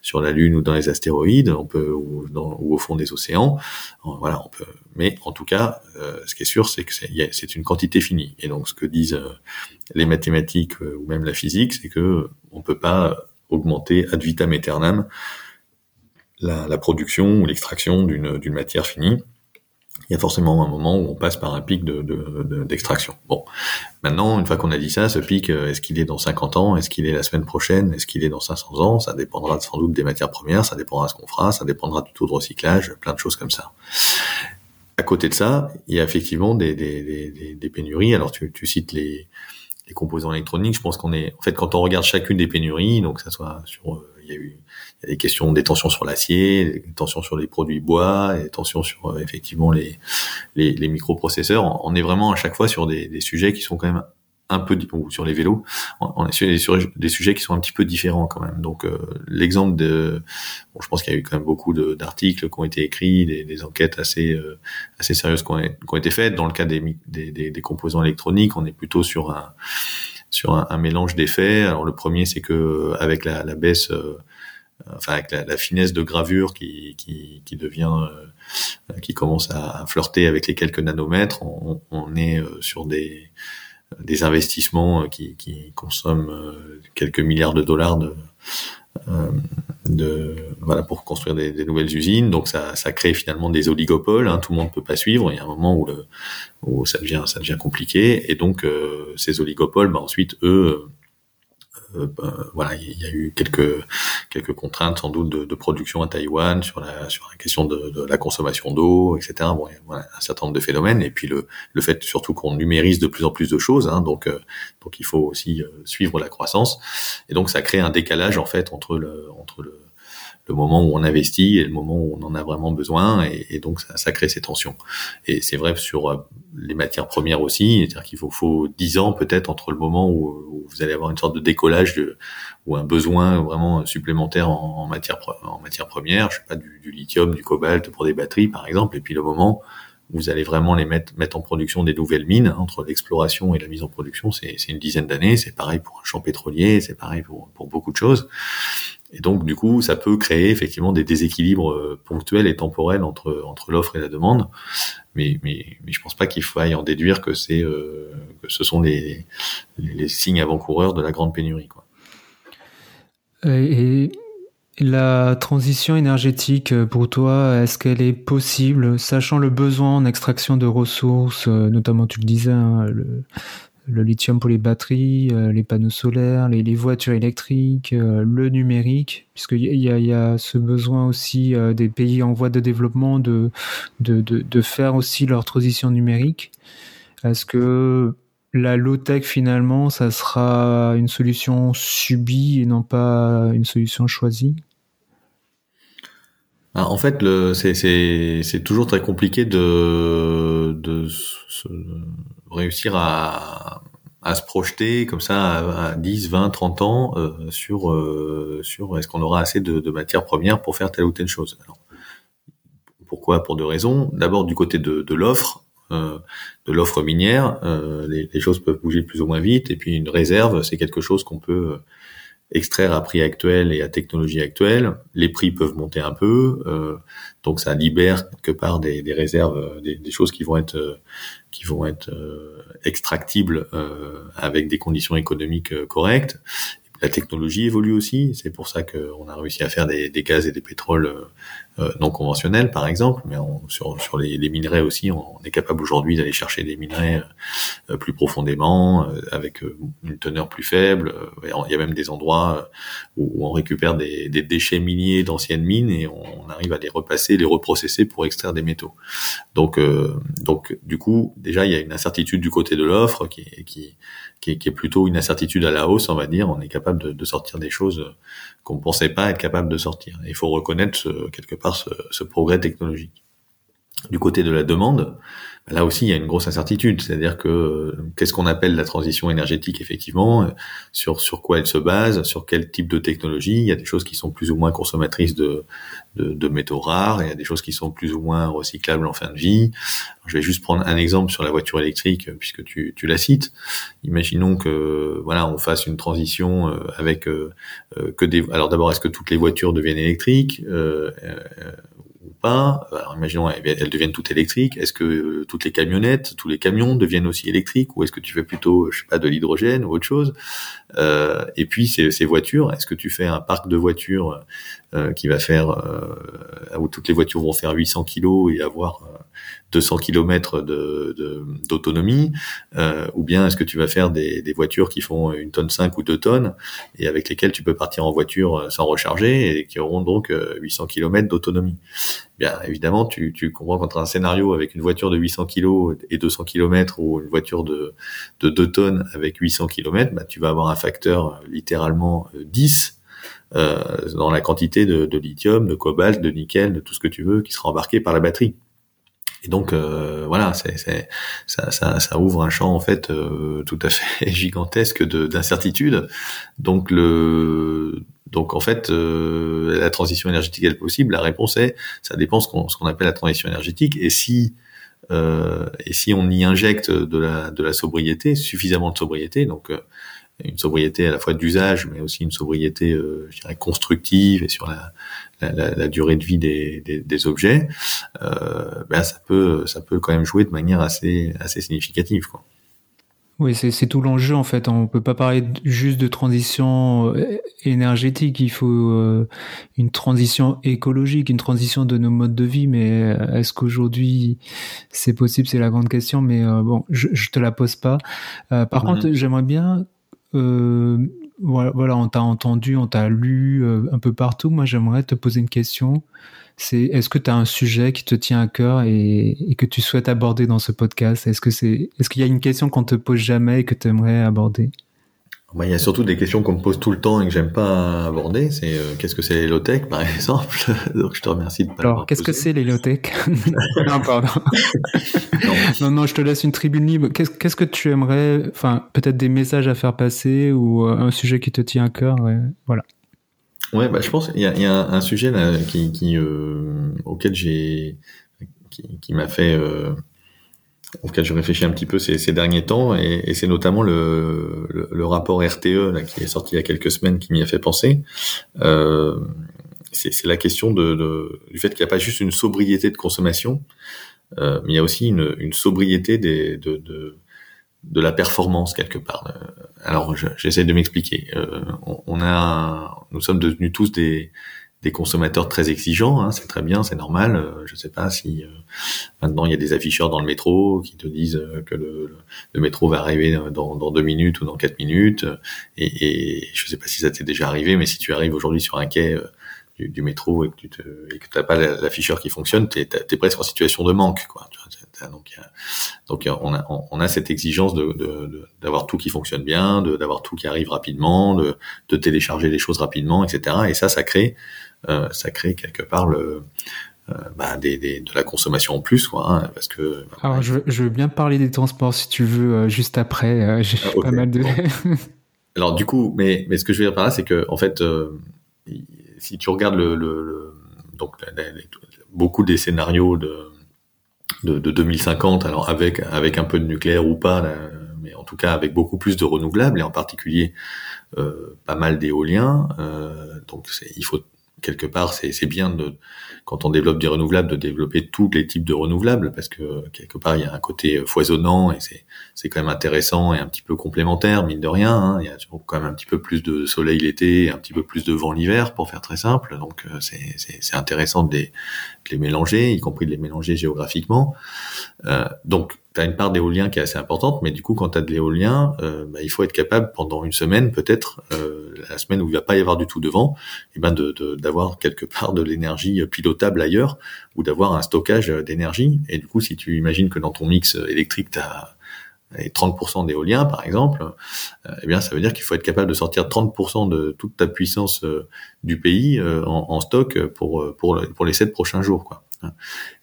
sur la Lune ou dans les astéroïdes, on peut ou, dans, ou au fond des océans. Voilà, on peut. Mais en tout cas, ce qui est sûr, c'est que c'est une quantité finie. Et donc, ce que disent les mathématiques ou même la physique, c'est que on peut pas augmenter ad vitam aeternam la, la production ou l'extraction d'une matière finie, il y a forcément un moment où on passe par un pic d'extraction. De, de, bon, maintenant, une fois qu'on a dit ça, ce pic, euh, est-ce qu'il est dans 50 ans? Est-ce qu'il est la semaine prochaine? Est-ce qu'il est dans 500 ans? Ça dépendra sans doute des matières premières, ça dépendra de ce qu'on fera, ça dépendra du taux de recyclage, plein de choses comme ça. À côté de ça, il y a effectivement des, des, des, des pénuries. Alors, tu, tu cites les, les composants électroniques. Je pense qu'on est, en fait, quand on regarde chacune des pénuries, donc ça soit sur, euh, il y a eu des questions des tensions sur l'acier, des tensions sur les produits bois, des tensions sur euh, effectivement les, les, les microprocesseurs. On est vraiment à chaque fois sur des, des sujets qui sont quand même un peu ou sur les vélos, on est sur, des sujets qui sont un petit peu différents quand même. Donc euh, l'exemple de, bon, je pense qu'il y a eu quand même beaucoup d'articles qui ont été écrits, des, des enquêtes assez euh, assez sérieuses qui ont, été faites. Dans le cas des, des, composants électroniques, on est plutôt sur un sur un, mélange d'effets. Alors le premier, c'est que avec la, la baisse enfin avec la, finesse de gravure qui, qui, qui devient, euh, qui commence à, flirter avec les quelques nanomètres, on, on est euh, sur des, des investissements euh, qui, qui consomment quelques milliards de dollars de, de voilà pour construire des, des, nouvelles usines. Donc ça, ça crée finalement des oligopoles. Hein, tout le monde peut pas suivre. Il y a un moment où, le, où ça devient ça devient compliqué. Et donc ces oligopoles, bah, ensuite eux euh, ben, voilà, il y a eu quelques quelques contraintes sans doute de, de production à Taïwan sur la sur la question de, de la consommation d'eau, etc. Bon, voilà, un certain nombre de phénomènes et puis le le fait surtout qu'on numérise de plus en plus de choses, hein, donc euh, donc il faut aussi euh, suivre la croissance et donc ça crée un décalage en fait entre le entre le le moment où on investit et le moment où on en a vraiment besoin, et, donc ça, crée ces tensions. Et c'est vrai sur euh, les matières premières aussi, c'est-à-dire qu'il faut, faut 10 ans peut-être entre le moment où, vous allez avoir une sorte de décollage ou un besoin vraiment supplémentaire en, en matière en matière première, je sais pas du, lithium, du cobalt pour des batteries par exemple, et puis le moment où vous allez vraiment les mettre mettre en production des nouvelles mines hein, entre l'exploration et la mise en production, c'est une dizaine d'années, c'est pareil pour un champ pétrolier, c'est pareil pour beaucoup de choses. Et donc, du coup, ça peut créer effectivement des déséquilibres euh, ponctuels et temporels entre entre l'offre et la demande. mais mais mais je pense pas qu'il faille en déduire que c'est que ce sont les les signes avant-coureurs de la grande pénurie quoi. Et la transition énergétique, euh, pour toi, est-ce qu'elle est possible, sachant le besoin en extraction de ressources, euh, notamment tu le disais, hein, le, lithium pour les batteries, euh, les panneaux solaires, les, voitures électriques, le numérique, puisqu'il y a, y a ce besoin aussi des pays en voie de développement de faire aussi leur transition numérique. Est-ce que la low-tech finalement, ça sera une solution subie et non pas une solution choisie? Ah, En fait, c'est toujours très compliqué de, de réussir à, à se projeter comme ça à 10, 20, 30 ans euh, sur, euh, sur est-ce qu'on aura assez de, de matières premières pour faire telle ou telle chose. Pourquoi? Pour deux raisons. D'abord du côté de, de l'offre, euh, de l'offre minière, euh, les, choses peuvent bouger plus ou moins vite. Et puis une réserve, c'est quelque chose qu'on peut extraire à prix actuel et à technologie actuelle. Les prix peuvent monter un peu, donc ça libère quelque part des, réserves, des, choses qui vont être qui vont être extractibles avec des conditions économiques correctes. La technologie évolue aussi, c'est pour ça qu'on a réussi à faire des, gaz et des pétroles euh, non conventionnels, par exemple, mais on, sur, sur les, minerais aussi, on, est capable aujourd'hui d'aller chercher des minerais euh, plus profondément, euh, avec une teneur plus faible. Il y a même des endroits où, on récupère des, des déchets miniers d'anciennes mines et on, arrive à les repasser, les reprocesser pour extraire des métaux. Donc, donc du coup, déjà, il y a une incertitude du côté de l'offre qui, qui, qui, est plutôt une incertitude à la hausse, on va dire. On est capable de, sortir des choses qu'on ne pensait pas être capable de sortir. Il faut reconnaître quelque part ce, progrès technologique. Du côté de la demande, là aussi il y a une grosse incertitude, c'est-à-dire que qu'est-ce qu'on appelle la transition énergétique effectivement, sur sur quoi elle se base, sur quel type de technologie? Il y a des choses qui sont plus ou moins consommatrices de de, de métaux rares, il y a des choses qui sont plus ou moins recyclables en fin de vie. je vais juste prendre un exemple sur la voiture électrique puisque tu tu la cites. Imaginons que voilà on fasse une transition euh, avec euh, euh, que des alors d'abord est-ce que toutes les voitures deviennent électriques? Euh, Alors, imaginons, elles, deviennent toutes électriques. Est-ce que euh, toutes les camionnettes, tous les camions deviennent aussi électriques, ou est-ce que tu fais plutôt, je sais pas, de l'hydrogène ou autre chose? Euh, Et puis ces, ces voitures, est-ce que tu fais un parc de voitures euh, qui va faire où toutes les voitures vont faire 800 kilos et avoir 200 km de, d'autonomie, euh, ou bien est-ce que tu vas faire des, voitures qui font une tonne 5 ou 2 tonnes et avec lesquelles tu peux partir en voiture euh, sans recharger et qui auront donc 800 euh, km d'autonomie. Bien évidemment, tu, comprends qu'entre un scénario avec une voiture de 800 kg et 200 km ou une voiture de, de 2 tonnes avec 800 km, bah, tu vas avoir un facteur littéralement 10 euh, dans la quantité de, de lithium, de cobalt, de nickel, de tout ce que tu veux qui sera embarqué par la batterie. Et donc euh, voilà, c'est, ça, ça, ça, ouvre un champ en fait euh, tout à fait gigantesque de, d'incertitude. Donc le donc en fait euh, la transition énergétique est possible. La réponse est ça dépend ce qu'on, ce qu'on appelle la transition énergétique. Et si et si on y injecte de la de la sobriété, suffisamment de sobriété, donc une sobriété à la fois d'usage, mais aussi une sobriété, euh, je dirais, constructive et sur la, la, la, durée de vie des, des, des objets, euh, ben ça peut ça peut quand même jouer de manière assez assez significative, quoi. Oui, c'est tout l'enjeu en fait. On peut pas parler juste de transition euh, énergétique. Il faut euh, une transition écologique, une transition de nos modes de vie. Mais est-ce qu'aujourd'hui c'est possible? C'est la grande question. Mais bon, je, je te la pose pas. par mm-hmm. contre, j'aimerais bien euh, voilà, on t'a entendu, on t'a lu euh, un peu partout. Moi, j'aimerais te poser une question. C'est est-ce que tu as un sujet qui te tient à cœur et, que tu souhaites aborder dans ce podcast? Est-ce que c'est est-ce qu'il y a une question qu'on te pose jamais et que tu aimerais aborder? Bah, il y a surtout des questions qu'on me pose tout le temps et que j'aime pas aborder. C'est euh, qu'est-ce que c'est low-tech, par exemple? Donc je te remercie de pas Alors, qu'est-ce que c'est low-tech Non, pardon. non. non. je te laisse une tribune libre. Qu'est-ce que tu aimerais, enfin, peut-être des messages à faire passer ou euh, un sujet qui te tient à cœur. Voilà. Ouais, bah, je pense qu'il y a, y a, un sujet là qui, qui euh, auquel j'ai, qui, qui m'a fait auquel je réfléchis un petit peu ces, derniers temps, et, c'est notamment le, rapport RTE là, qui est sorti il y a quelques semaines qui m'y a fait penser. Euh, c'est la question de, du fait qu'il n'y a pas juste une sobriété de consommation, mais il y a aussi une, sobriété de, la performance quelque part. Alors j'essaie de m'expliquer. On, on, a, nous sommes devenus tous des des consommateurs très exigeants, hein, c'est très bien, c'est normal. Euh, je sais pas si euh, maintenant il y a des afficheurs dans le métro qui te disent euh, que le, le métro va arriver dans, dans, deux minutes ou dans quatre minutes, et, et je sais pas si ça t'est déjà arrivé, mais si tu arrives aujourd'hui sur un quai du, du, métro et que tu te, pas l'afficheur qui fonctionne, t'es es presque en situation de manque, quoi. Donc, donc on a on a cette exigence de d'avoir tout qui fonctionne bien, d'avoir tout qui arrive rapidement, de, de télécharger les choses rapidement, etc. Et ça, ça crée euh, ça crée quelque part le euh, bah, des, des, de la consommation en plus, quoi, hein, parce que. Bah, Alors, je, je, veux bien parler des transports si tu veux euh, juste après. J'ai ah, pas mal de. Alors du coup, mais mais ce que je veux dire par là, c'est que en fait, si tu regardes le, le, le donc beaucoup des scénarios de, de, de 2050, alors avec avec un peu de nucléaire ou pas, mais en tout cas avec beaucoup plus de renouvelables et en particulier euh, pas mal d'éoliens. Euh, donc il faut quelque part, c'est bien de, quand on développe des renouvelables, de développer tous les types de renouvelables, parce que quelque part, il y a un côté foisonnant et c'est quand même intéressant et un petit peu complémentaire, mine de rien. Hein. Il y a quand même un petit peu plus de soleil l'été, un petit peu plus de vent l'hiver, pour faire très simple. Donc euh, c'est intéressant de les, de les, mélanger, y compris de les mélanger géographiquement. Euh, donc tu une part d'éolien qui est assez importante, mais du coup, quand tu de l'éolien, euh, bah, il faut être capable pendant une semaine, peut-être, euh, la semaine où il va pas y avoir du tout de vent, et eh ben de d'avoir quelque part de l'énergie pilotable ailleurs, ou d'avoir un stockage d'énergie. Et du coup, si tu imagines que dans ton mix électrique, tu as 30% d'éolien, par exemple, euh, eh bien, ça veut dire qu'il faut être capable de sortir 30% de toute ta puissance euh, du pays euh, en, en, stock pour, pour, pour les sept prochains jours, quoi.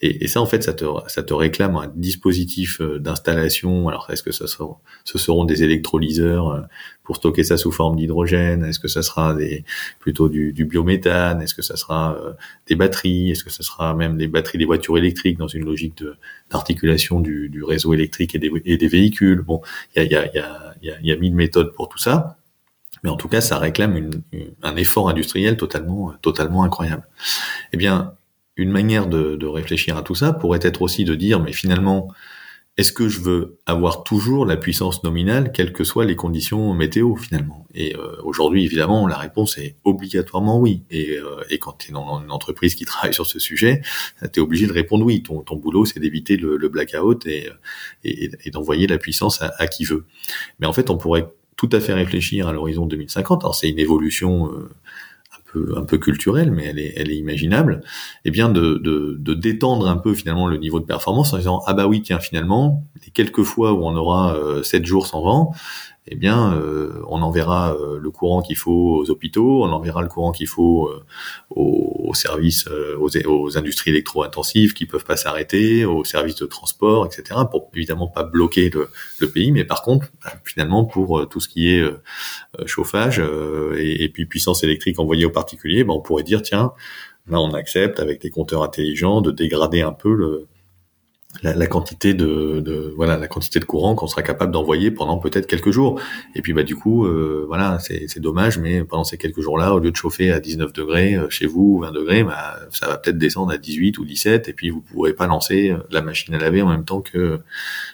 Et, et, ça, en fait, ça te, ça te réclame un dispositif euh, d'installation. Alors, est-ce que ça sera, ce seront des électrolyseurs euh, pour stocker ça sous forme d'hydrogène? Est-ce que ça sera des, plutôt du, du biométhane? Est-ce que ça sera euh, des batteries? Est-ce que ça sera même des batteries des voitures électriques dans une logique d'articulation du, du, réseau électrique et des, et des véhicules? Bon, il y a, y, a, y, a, y, y a mille méthodes pour tout ça. Mais en tout cas, ça réclame une, un effort industriel totalement, totalement incroyable. Eh bien, une manière de, réfléchir à tout ça pourrait être aussi de dire, mais finalement, est-ce que je veux avoir toujours la puissance nominale, quelles que soient les conditions météo finalement? Et euh, aujourd'hui, évidemment, la réponse est obligatoirement oui. Et, euh, et quand tu es dans une entreprise qui travaille sur ce sujet, tu es obligé de répondre oui. Ton, ton boulot, c'est d'éviter le, blackout et, et, d'envoyer la puissance à, qui veut. Mais en fait, on pourrait tout à fait réfléchir à l'horizon 2050. Alors c'est une évolution euh, un peu culturelle, mais elle est, elle est imaginable, eh bien de, de, de, détendre un peu finalement le niveau de performance en disant ah bah oui tiens finalement les quelques fois où on aura euh, 7 jours sans vent, eh bien, euh, on enverra euh, le courant qu'il faut aux hôpitaux, on enverra le courant qu'il faut euh, aux, services, aux, industries électro-intensives qui peuvent pas s'arrêter, aux services de transport, etc. Pour évidemment pas bloquer le, pays, mais par contre, bah, finalement, pour tout ce qui est chauffage et, puis puissance électrique envoyée aux particuliers, bah, on pourrait dire tiens, là, on accepte avec des compteurs intelligents de dégrader un peu le la, la, quantité de, de, voilà la quantité de courant qu'on sera capable d'envoyer pendant peut-être quelques jours. Et puis bah du coup euh, voilà c'est dommage mais pendant ces quelques jours-là au lieu de chauffer à 19 degrés euh, chez vous 20 degrés bah ça va peut-être descendre à 18 ou 17 et puis vous pourrez pas lancer euh, la machine à laver en même temps que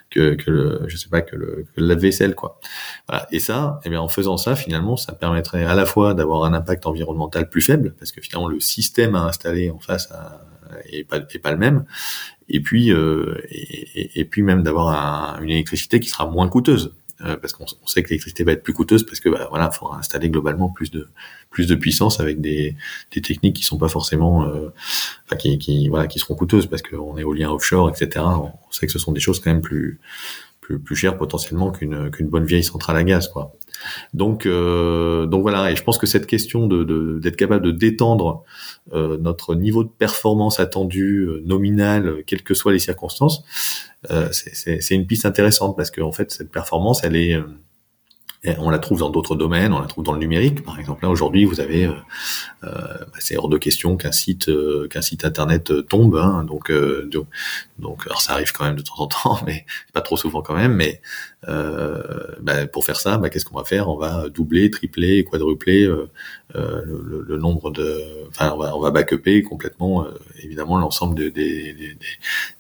que, que le je sais pas que le, que le lave-vaisselle quoi. Voilà. Et ça eh bien en faisant ça finalement ça permettrait à la fois d'avoir un impact environnemental plus faible parce que finalement le système à installer en face à, est pas, est pas le même et puis euh, et, et, puis même d'avoir une électricité qui sera moins coûteuse euh, parce qu'on sait que l'électricité va être plus coûteuse parce que bah, voilà, il faudra installer globalement plus de plus de puissance avec des, des techniques qui sont pas forcément euh, enfin, qui, qui voilà qui seront coûteuses parce qu'on est éolien offshore etc. On sait que ce sont des choses quand même plus plus, chères potentiellement qu'une qu'une bonne vieille centrale à gaz quoi. Donc, euh, donc voilà. Et je pense que cette question de d'être capable de détendre euh, notre niveau de performance attendu euh, nominal, quelles que soient les circonstances, euh, c'est une piste intéressante parce que en fait cette performance, elle est on la trouve dans d'autres domaines, on la trouve dans le numérique, par exemple. Là aujourd'hui, vous avez, euh, euh bah, c'est hors de question qu'un site, euh, qu'un site internet euh, tombe. Hein, donc, donc, alors ça arrive quand même de temps en temps, mais pas trop souvent quand même. Mais bah, pour faire ça, bah, qu'est-ce qu'on va faire? On va doubler, tripler, quadrupler le, le, nombre de, enfin, on va, on va backuper complètement, évidemment, l'ensemble de, des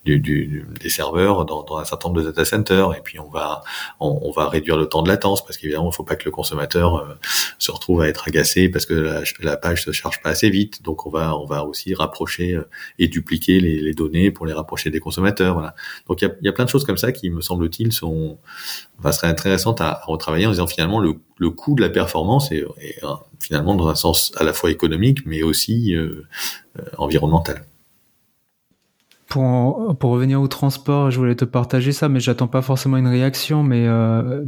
des serveurs dans, un certain nombre de data centers. Et puis on va on, va réduire le temps de latence parce qu'évidemment il faut pas que le consommateur euh, se retrouve à être agacé parce que la, la, page se charge pas assez vite. Donc on va on va aussi rapprocher euh, et dupliquer les, données pour les rapprocher des consommateurs voilà. Donc il y a, plein de choses comme ça qui me semble-t-il sont enfin, seraient intéressantes à, retravailler en disant finalement le, le coût de la performance est, euh, finalement dans un sens à la fois économique mais aussi environnemental. Pour, pour revenir au transport, je voulais te partager ça, mais j'attends pas forcément une réaction. Mais euh,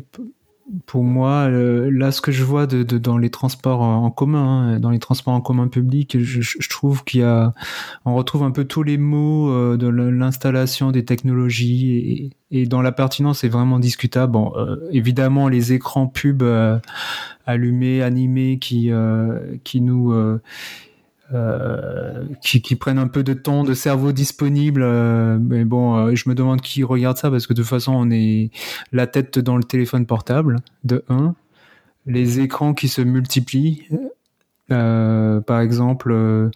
pour moi, euh, là, ce que je vois de, de, dans les transports en commun, hein, dans les transports en commun public, je, je trouve qu'il y a, on retrouve un peu tous les mots euh, de l'installation des technologies et, et, dans la pertinence, c'est vraiment discutable. Bon, euh, évidemment, les écrans pubs allumés, animés, qui qui nous euh, qui, prennent un peu de temps, de cerveau disponible. Euh, mais bon, euh, je me demande qui regarde ça parce que de toute façon, on est la tête dans le téléphone portable, de 1. Les écrans qui se multiplient. par exemple,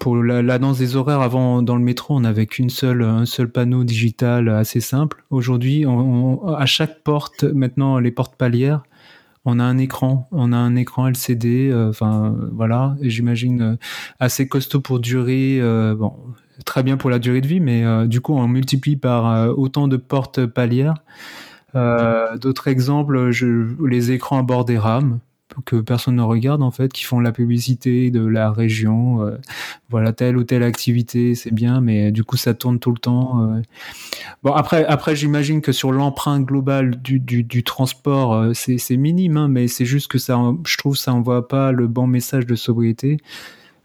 pour l'annonce des horaires, avant dans le métro, on n'avait qu'une seule, un seul panneau digital assez simple. Aujourd'hui, à chaque porte, maintenant les portes palières, on a un écran, on a un écran LCD, euh, enfin voilà, j'imagine euh, assez costaud pour durer, euh, bon, très bien pour la durée de vie, mais du coup on multiplie par autant de portes palières. D'autres exemples, les écrans à bord des rames, que personne ne regarde en fait, qui font la publicité de la région. Euh, voilà telle ou telle activité, c'est bien, mais du coup ça tourne tout le temps. Euh. Bon après, après j'imagine que sur l'empreinte globale du, du, du transport, euh, c'est minime, hein, mais c'est juste que ça, je trouve, ça envoie pas le bon message de sobriété.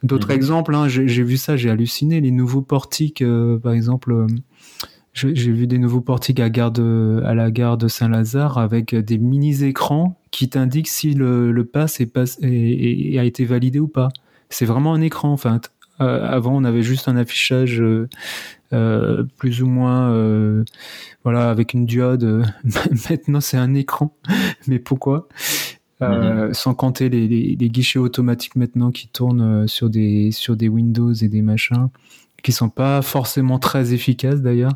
D'autres mhm. exemples, hein, j'ai vu ça, j'ai halluciné. Les nouveaux portiques, par exemple j'ai vu des nouveaux portiques à, gare à la gare de Saint-Lazare avec des mini-écrans qui t'indiquent si le, le pass est pas, et a été validé ou pas. C'est vraiment un écran, en fait. Euh, avant, on avait juste un affichage euh, euh plus ou moins, euh, voilà, avec une diode. Maintenant, c'est un écran. Mais pourquoi? Mm-hmm. Sans compter les, les, les, guichets automatiques maintenant qui tournent sur des sur des Windows et des machins qui sont pas forcément très efficaces d'ailleurs.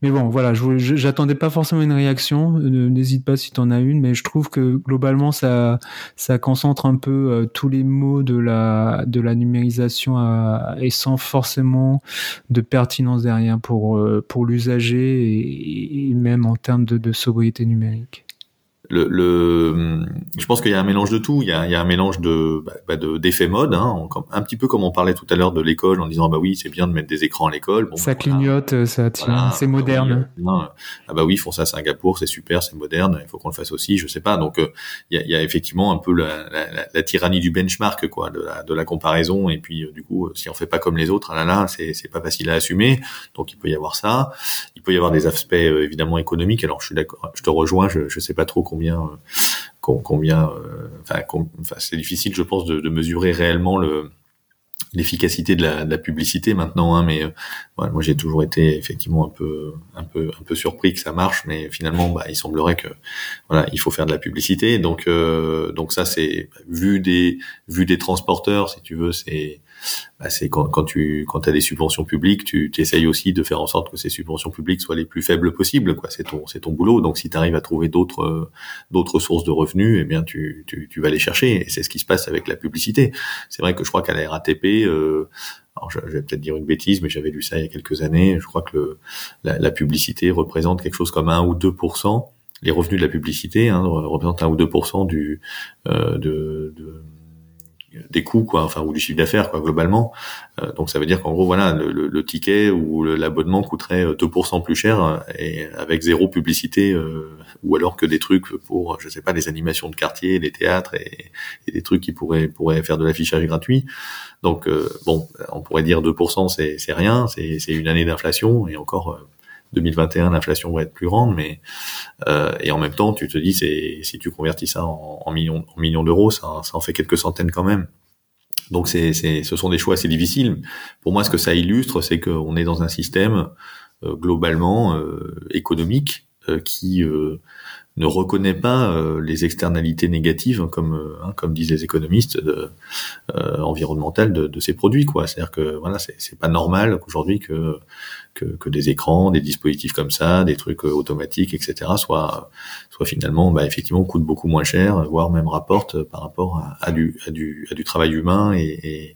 Mais bon, voilà, j'attendais pas forcément une réaction. N'hésite pas si tu en as une, mais je trouve que globalement ça ça concentre un peu euh, tous les mots de la de la numérisation et sans forcément de pertinence derrière pour euh, pour l'usager et, même en termes de, de sobriété numérique le, le, je pense qu'il y a un mélange de tout. Il y a, il y a un mélange de, bah, bah de d'effets mode, hein, un petit peu comme on parlait tout à l'heure de l'école, en disant bah oui, c'est bien de mettre des écrans à l'école. Bon, ça clignote, ça tient, c'est moderne. ah bah oui, ils font ça à Singapour, c'est super, c'est moderne. Il faut qu'on le fasse aussi. Je sais pas. Donc euh, il y, a, il y, a, effectivement un peu la, la, la, tyrannie du benchmark, quoi, de la, de la comparaison. Et puis euh, du coup, si on fait pas comme les autres, ah là là, c'est c'est pas facile à assumer. Donc il peut y avoir ça. Il peut y avoir des aspects euh, évidemment économiques. Alors je suis d'accord, je te rejoins. Je, je sais pas trop combien, euh, combien, euh, enfin, c'est difficile, je pense, de, mesurer réellement le l'efficacité de la, publicité maintenant, hein, mais euh, moi j'ai toujours été effectivement un peu, un peu, un peu surpris que ça marche, mais finalement, bah, il semblerait que voilà, il faut faire de la publicité, donc donc ça c'est vu des vu des transporteurs, si tu veux, c'est bah, c'est quand, quand tu quand as des subventions publiques, tu, essayes aussi de faire en sorte que ces subventions publiques soient les plus faibles possibles. C'est ton c'est ton boulot. Donc si tu arrives à trouver d'autres d'autres sources de revenus, eh bien tu, tu, tu vas les chercher. Et c'est ce qui se passe avec la publicité. C'est vrai que je crois qu'à la RATP, euh, alors je, vais peut-être dire une bêtise, mais j'avais lu ça il y a quelques années. Je crois que le, la, la publicité représente quelque chose comme 1 ou 2% les revenus de la publicité hein, représentent 1 ou 2% du euh, de, de des coûts quoi enfin ou du chiffre d'affaires quoi globalement. Euh, donc ça veut dire qu'en gros voilà le, le, ticket ou l'abonnement coûterait 2% euh, plus cher euh, et avec zéro publicité ou alors que des trucs pour je sais pas les animations de quartier les théâtres et, et des trucs qui pourraient pourraient faire de l'affichage gratuit. Donc bon on pourrait dire 2% c'est c'est rien c'est c'est une année d'inflation et encore 2021 l'inflation va être plus grande mais euh, et en même temps tu te dis c'est si tu convertis ça en, millions en millions d'euros ça, ça en fait quelques centaines quand même donc c'est c'est ce sont des choix assez difficiles pour moi ce que ça illustre c'est qu'on est dans un système euh, globalement euh, économique euh, qui ne reconnaît pas les externalités négatives, comme hein, comme disent les économistes, de, environnementales de, de, ces produits. C'est-à-dire que voilà, c'est pas normal qu'aujourd'hui que que, que des écrans, des dispositifs comme ça, des trucs automatiques, etc. soit soit finalement bah, effectivement coûtent beaucoup moins cher, voire même rapportent par rapport à, du à du à du travail humain et, et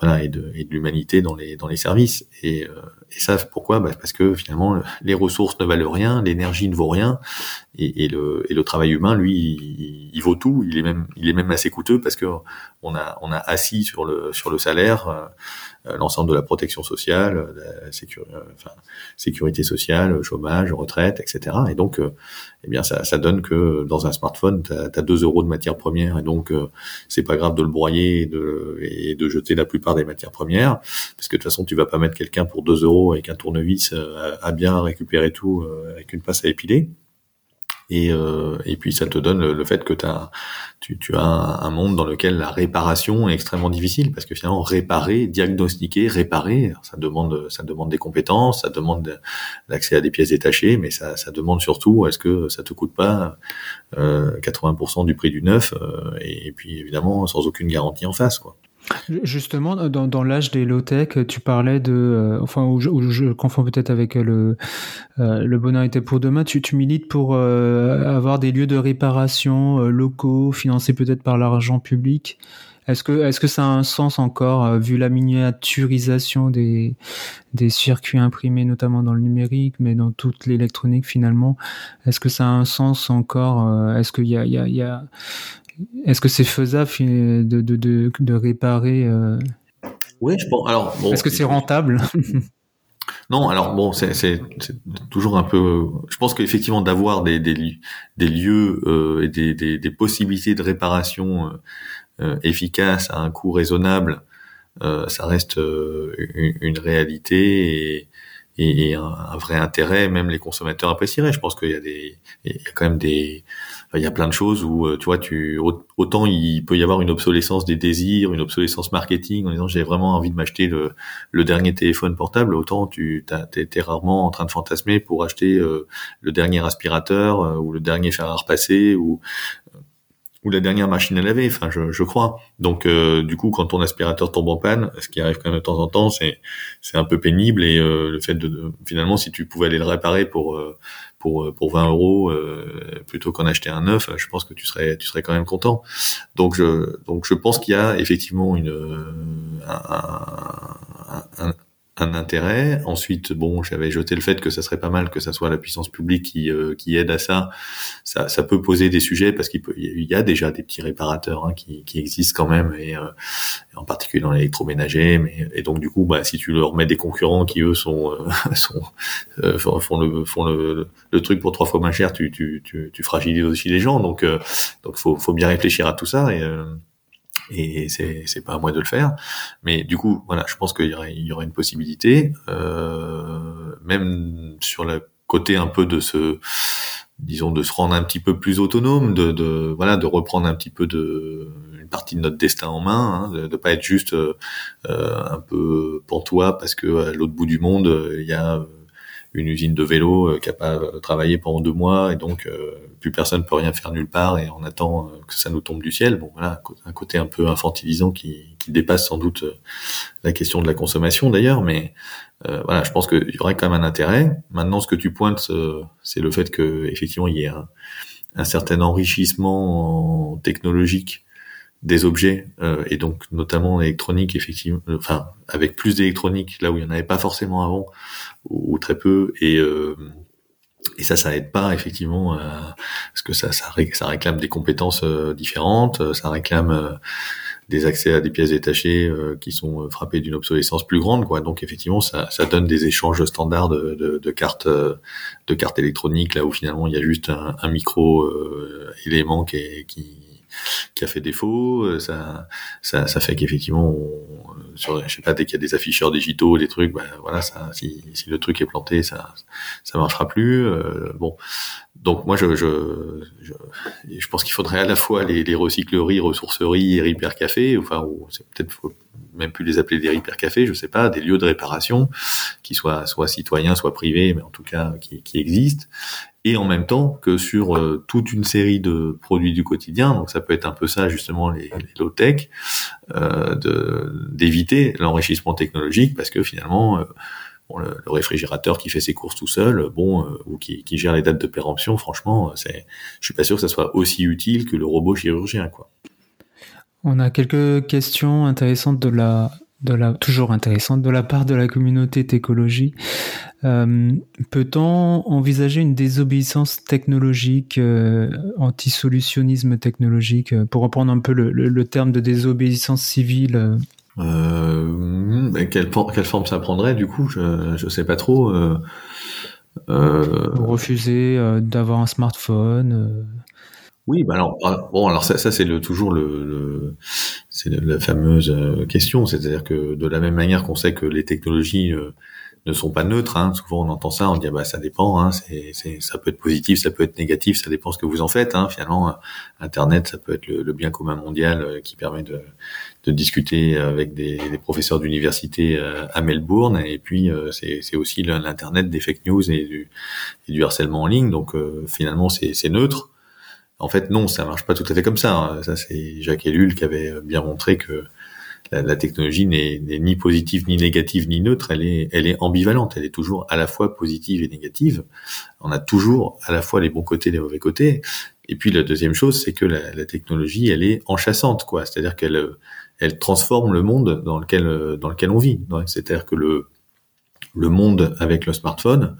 voilà et de, et de l'humanité dans les dans les services et, euh, et ça pourquoi? Bah parce que finalement les ressources ne valent rien l'énergie ne vaut rien et, le et le travail humain lui il, il, vaut tout il est même il est même assez coûteux parce que on a on a assis sur le sur le salaire euh, euh, l'ensemble de la protection sociale, la sécurité, euh, sécurité sociale, chômage, retraite, etc. Et donc, euh, eh bien, ça, ça, donne que dans un smartphone, tu as, 2 euros de matière première, et donc c'est pas grave de le broyer et de, et de jeter la plupart des matières premières, parce que de toute façon, tu vas pas mettre quelqu'un pour 2 euros avec un tournevis à, bien récupérer tout avec une passe à épiler. Et, euh, et puis ça te donne le, fait que as, tu, tu, as un monde dans lequel la réparation est extrêmement difficile parce que finalement réparer, diagnostiquer, réparer, ça demande ça demande des compétences, ça demande l'accès à des pièces détachées, mais ça, ça demande surtout est-ce que ça te coûte pas euh, 80% du prix du neuf euh, et, et, puis évidemment sans aucune garantie en face quoi. Justement, dans, dans l'âge des low-tech, tu parlais de, euh, enfin, où je, je, confonds peut-être avec le euh, le bonheur était pour demain. Tu, tu milites pour euh, avoir des lieux de réparation locaux, financés peut-être par l'argent public. Est-ce que est-ce que ça a un sens encore vu la miniaturisation des des circuits imprimés, notamment dans le numérique, mais dans toute l'électronique finalement? Est-ce que ça a un sens encore Est-ce qu'il y a y a, y a est-ce que c'est faisable de, de, de, de réparer euh... Oui, je pense. Alors, bon, est-ce que c'est rentable? Non, alors bon, c'est toujours un peu. Je pense qu'effectivement d'avoir des, des, des, lieux euh, et des, des, des, possibilités de réparation euh, euh efficaces à un coût raisonnable, euh, ça reste une, une, réalité et, et, un, un, vrai intérêt. Même les consommateurs apprécieraient. Je pense qu'il y a des, il y a quand même des il y a plein de choses où euh, tu vois tu autant il peut y avoir une obsolescence des désirs une obsolescence marketing en disant j'ai vraiment envie de m'acheter le, le, dernier téléphone portable autant tu t'es rarement en train de fantasmer pour acheter euh, le dernier aspirateur euh, ou le dernier fer à repasser ou ou la dernière machine à laver, enfin je, je crois. Donc du coup, quand ton aspirateur tombe en panne, ce qui arrive quand même de temps en temps, c'est c'est un peu pénible et le fait de, finalement si tu pouvais aller le réparer pour pour euh, pour 20 euros euh, plutôt qu'en acheter un neuf, je pense que tu serais tu serais quand même content. Donc je donc je pense qu'il y a effectivement une un, un, un intérêt. Ensuite, bon, j'avais jeté le fait que ça serait pas mal que ça soit la puissance publique qui, euh, qui aide à ça. ça. Ça peut poser des sujets parce qu'il y a déjà des petits réparateurs hein, qui, qui, existent quand même, et, euh, en particulier dans l'électroménager. Mais et donc du coup, bah, si tu leur mets des concurrents qui eux sont, euh, sont font le font le, le, truc pour trois fois moins cher, tu, tu, tu, tu fragilises aussi les gens. Donc donc faut, faut bien réfléchir à tout ça et et c'est c'est pas à moi de le faire. Mais du coup voilà je pense qu'il y aurait il y aurait une possibilité euh, même sur le côté un peu de ce disons de se rendre un petit peu plus autonome de, de voilà de reprendre un petit peu de une partie de notre destin en main hein, de, de pas être juste euh, un peu pantois parce que à l'autre bout du monde il y a une usine de vélo euh, qui a pas travaillé pendant deux mois et donc euh, plus personne peut rien faire nulle part et on attend euh, que ça nous tombe du ciel. Bon voilà, un côté un peu infantilisant qui, qui dépasse sans doute la question de la consommation d'ailleurs, mais voilà, je pense qu'il y aurait quand même un intérêt. Maintenant, ce que tu pointes, c'est le fait que effectivement il y ait un, un certain enrichissement technologique des objets euh, et donc notamment électronique effectivement enfin avec plus d'électronique là où il y en avait pas forcément avant ou, très peu et euh, et ça ça aide pas effectivement euh, parce que ça ça, réclame des compétences euh, différentes ça réclame des accès à des pièces détachées qui sont frappées d'une obsolescence plus grande quoi. Donc effectivement ça, ça donne des échanges standards de, de, de cartes de cartes électroniques là où finalement il y a juste un, un micro élément qui, est, qui qui a fait défaut. Euh, ça, ça, ça fait qu'effectivement, sur, je sais pas, dès qu'il y a des afficheurs digitaux, des trucs, ben voilà, ça, si, si le truc est planté, ça, ça marchera plus. Euh, bon, donc moi, je, je, je, je pense qu'il faudrait à la fois les, les recycleries, ressourceries et repair café, enfin, ou c'est peut-être même plus les appeler des repair cafés, je sais pas, des lieux de réparation qui soient soit citoyens, soit privés, mais en tout cas qui, qui existent, et en même temps que sur euh, toute une série de produits du quotidien, donc ça peut être un peu ça justement les, low tech, euh, d'éviter l'enrichissement technologique parce que finalement euh, le, réfrigérateur qui fait ses courses tout seul, bon, ou qui, qui, gère les dates de péremption, franchement, c'est, je suis pas sûr que ça soit aussi utile que le robot chirurgien, quoi. On a quelques questions intéressantes de la de la, toujours intéressante de la part de la communauté d'écologie. Euh, peut-on envisager une désobéissance technologique, euh, anti-solutionnisme technologique, euh, pour reprendre un peu le, terme de désobéissance civile quelle, quelle, forme ça prendrait du coup? Je ne sais pas trop. Refuser d'avoir un smartphone oui, bah alors ah, bon, alors ça, ça c'est le toujours le, le c'est la fameuse euh, question, c'est-à-dire que de la même manière qu'on sait que les technologies euh, ne sont pas neutres, hein, souvent on entend ça, on dit ah bah ça dépend, hein, ça peut être positif, ça peut être négatif, ça dépend ce que vous en faites. Hein, finalement, euh, Internet, ça peut être le, bien commun mondial qui permet de, discuter avec des, professeurs d'université à Melbourne, et puis c'est, aussi l'internet des fake news et du, harcèlement en ligne. Donc finalement, c'est neutre. En fait, non, ça marche pas tout à fait comme ça. Hein. Ça, c'est Jacques Ellul qui avait bien montré que la, technologie n'est ni positive, ni négative, ni neutre. Elle est, ambivalente. Elle est toujours à la fois positive et négative. On a toujours à la fois les bons côtés les mauvais côtés. Et puis la deuxième chose, c'est que la, technologie, elle est enchassante, quoi. C'est-à-dire qu'elle, elle transforme le monde dans lequel, dans lequel on vit. C'est-à-dire que le, le monde avec le smartphone,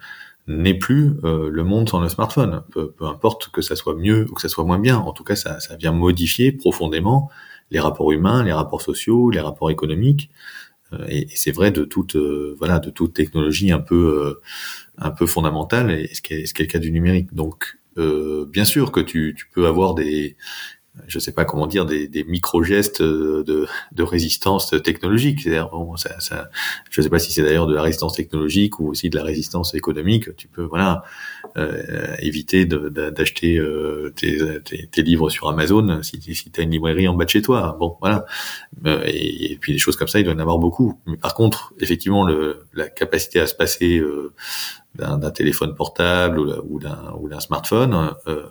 n'est plus euh, le monde sans le smartphone. Peu, importe que ça soit mieux ou que ça soit moins bien, en tout cas, ça, ça vient modifier profondément les rapports humains, les rapports sociaux, les rapports économiques. Euh, et, c'est vrai de toute euh, voilà de toute technologie un peu un peu fondamentale, et ce qui est, ce qui est le cas du numérique. Donc bien sûr que tu, tu peux avoir des je sais pas comment dire, des, des micro-gestes de, de, résistance technologique. C'est-à-dire, bon, ça, ça, je sais pas si c'est d'ailleurs de la résistance technologique ou aussi de la résistance économique. Tu peux, voilà, euh, éviter d'acheter euh, tes, tes, livres sur Amazon si, si tu as une librairie en bas de chez toi. Bon, voilà. Euh, et, et, puis des choses comme ça, il doit y en avoir beaucoup. Mais par contre, effectivement, le, la capacité à se passer euh, d'un téléphone portable ou, d'un smartphone, euh,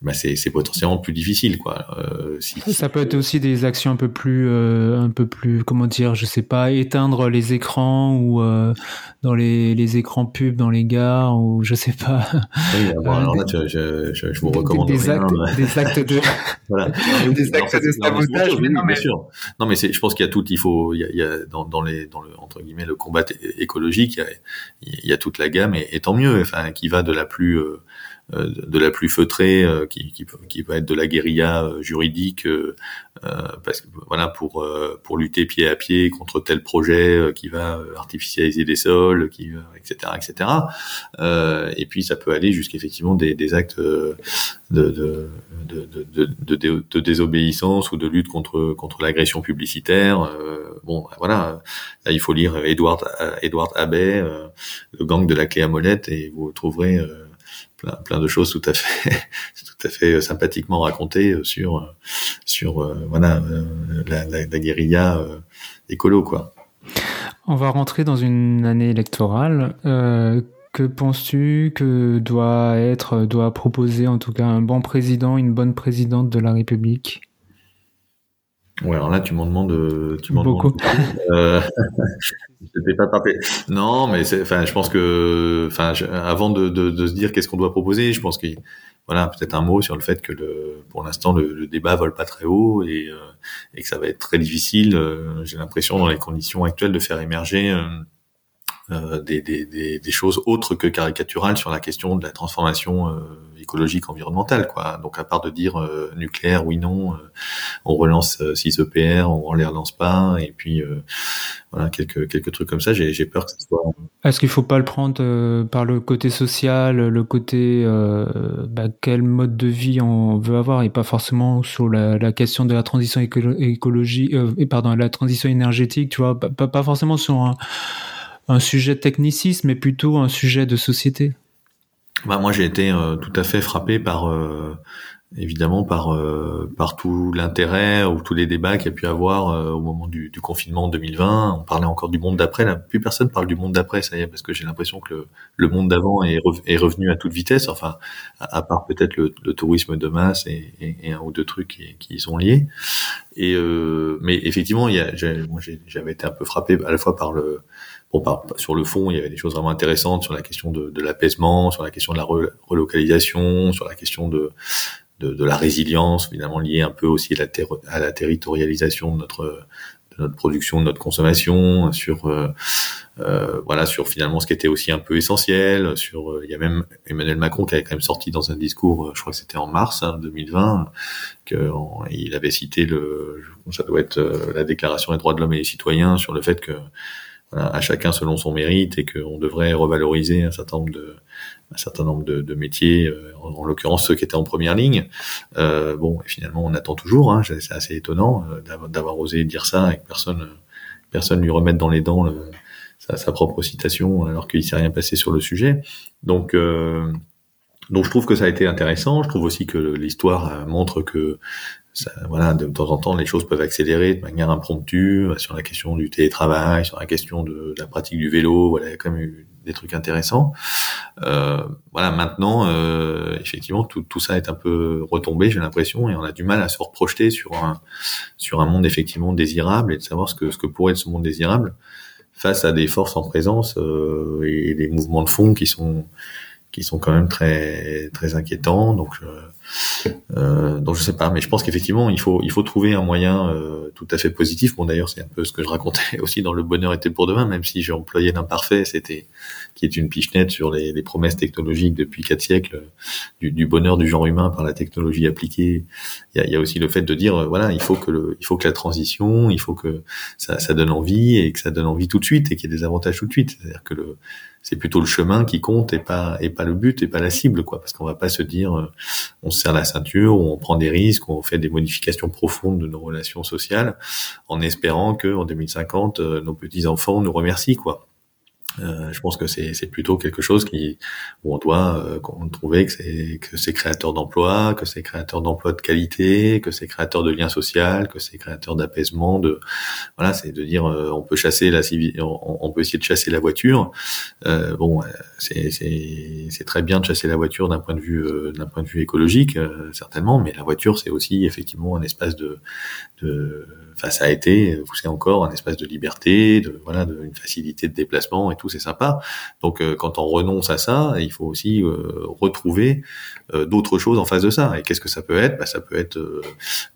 bah c'est potentiellement plus difficile quoi. Euh, si, ça peut être aussi des actions un peu plus euh, un peu plus comment dire je sais pas éteindre les écrans ou euh, dans les, les écrans pubs dans les gares ou je sais pas. Oui, bon, alors là je, je, je, vous recommande des, actes, des actes de voilà des actes de sabotage. Oui, non, mais... Bien sûr. Non mais je pense qu'il y a tout il faut il y a, il y a dans, dans les dans le entre guillemets le combat écologique il y a, il y a toute la gamme et, et tant mieux enfin qui va de la plus euh, euh, de la plus feutrée euh, qui, qui, qui, va être de la guérilla euh, juridique parce que voilà pour pour lutter pied à pied contre tel projet qui va artificialiser des sols qui etc etc et puis ça peut aller jusqu'effectivement des, des actes de de, de, de, de, désobéissance ou de lutte contre contre l'agression publicitaire. Bon voilà là il faut lire Edward Edward Abbey le gang de la clé à molette et vous trouverez plein, plein de choses tout à fait tout à fait euh, sympathiquement racontées euh, sur euh, sur voilà la, la, la guérilla écolo quoi. On va rentrer dans une année électorale. Euh, que penses-tu que doit être, doit proposer en tout cas un bon président, une bonne présidente de la République? Ouais, alors là, tu m'en demandes, tu m'en beaucoup. Euh, pas parfait. Non, mais c'est, enfin, je pense que, enfin, avant de, de, de, se dire qu'est-ce qu'on doit proposer, je pense que, voilà, peut-être un mot sur le fait que le, pour l'instant, le, le, débat vole pas très haut et, euh, et que ça va être très difficile. Euh, j'ai l'impression dans les conditions actuelles de faire émerger euh, euh, des, des, des, des, choses autres que caricaturales sur la question de la transformation euh, écologique environnementale quoi. Donc à part de dire euh, nucléaire oui non on relance 6 EPR on, les relance pas et puis voilà quelques quelques trucs comme ça j'ai j'ai peur que ce soit est-ce qu'il faut pas le prendre par le côté social le côté bah, quel mode de vie on veut avoir et pas forcément sur la, la question de la transition écologie et pardon la transition énergétique tu vois? Pas, pas forcément sur un un sujet techniciste, mais plutôt un sujet de société bah, Moi, j'ai été euh, tout à fait frappé par euh, évidemment par euh, par tout l'intérêt ou tous les débats qu'il y a pu avoir euh, au moment du, du, confinement en 2020. On parlait encore du monde d'après. Là, plus personne parle du monde d'après, ça y est, parce que j'ai l'impression que le, le monde d'avant est, est, revenu à toute vitesse. Enfin, à, part peut-être le, le, tourisme de masse et, et, et, un ou deux trucs qui, qui y sont liés. Et euh, mais effectivement, j'avais été un peu frappé à la fois par le Sur le fond, il y avait des choses vraiment intéressantes sur la question de, de l'apaisement, sur la question de la relocalisation, sur la question de, de, de, la résilience, finalement liée un peu aussi à la, à la territorialisation de notre, notre production, de notre consommation, sur euh, euh, voilà, sur finalement ce qui était aussi un peu essentiel. Sur, euh, il y a même Emmanuel Macron qui avait quand même sorti dans un discours, je crois que c'était en mars 2020, hein, que il avait cité le, ça doit être la Déclaration des droits de l'homme et des citoyens sur le fait que à chacun selon son mérite et qu'on devrait revaloriser un certain nombre de un certain nombre de, métiers, euh, en, l'occurrence ceux qui étaient en première ligne. Euh, bon, et finalement, on attend toujours. Hein, c'est assez étonnant euh, d'avoir osé dire ça et que personne, personne lui remette dans les dents sa, sa, propre citation, alors qu'il s'est rien passé sur le sujet. Donc, euh, donc je trouve que ça a été intéressant. Je trouve aussi que l'histoire montre que voilà, de, temps en temps, les choses peuvent accélérer de manière impromptue sur la question du télétravail, sur la question de, de la pratique du vélo. Voilà, il y a quand même eu des trucs intéressants. Euh, voilà, maintenant, euh, effectivement, tout, tout, ça est un peu retombé, j'ai l'impression, et on a du mal à se reprojeter sur un sur un monde effectivement désirable et de savoir ce que ce que pourrait être ce monde désirable face à des forces en présence euh, et des mouvements de fond qui sont qui sont quand même très très inquiétants. Donc euh, euh, donc je sais pas, mais je pense qu'effectivement il faut il faut trouver un moyen euh, tout à fait positif. Bon d'ailleurs c'est un peu ce que je racontais aussi dans le bonheur était pour demain, même si j'ai employé l'imparfait, c'était qui est une pichenette sur les, les promesses technologiques depuis quatre siècles du, du, bonheur du genre humain par la technologie appliquée. Il y a, y a aussi le fait de dire euh, voilà il faut que le il faut que la transition, il faut que ça, ça donne envie et que ça donne envie tout de suite et qu'il y ait des avantages tout de suite. C'est-à-dire que le c'est plutôt le chemin qui compte et pas et pas le but et pas la cible quoi. Parce qu'on va pas se dire euh, on se serre la ceinture on prend des risques on fait des modifications profondes de nos relations sociales en espérant que en 2050 euh, nos petits enfants nous remercient quoi euh, je pense que c'est plutôt quelque chose qui où on doit euh, trouver que c'est que c'est créateur d'emplois, que c'est créateur d'emplois de qualité, que c'est créateur de liens sociaux, que c'est créateur d'apaisement. De voilà, c'est de dire euh, on peut chasser la on, on, peut essayer de chasser la voiture. Euh, bon, c'est c'est très bien de chasser la voiture d'un point de vue d'un point de vue écologique certainement, mais la voiture c'est aussi effectivement un espace de de enfin ça a été, vous savez encore, un espace de liberté, de voilà, de, une facilité de déplacement et tout, c'est sympa. Donc euh, quand on renonce à ça, il faut aussi euh, retrouver euh, d'autres choses en face de ça. Et qu'est-ce que ça peut être? Bah, Ça peut être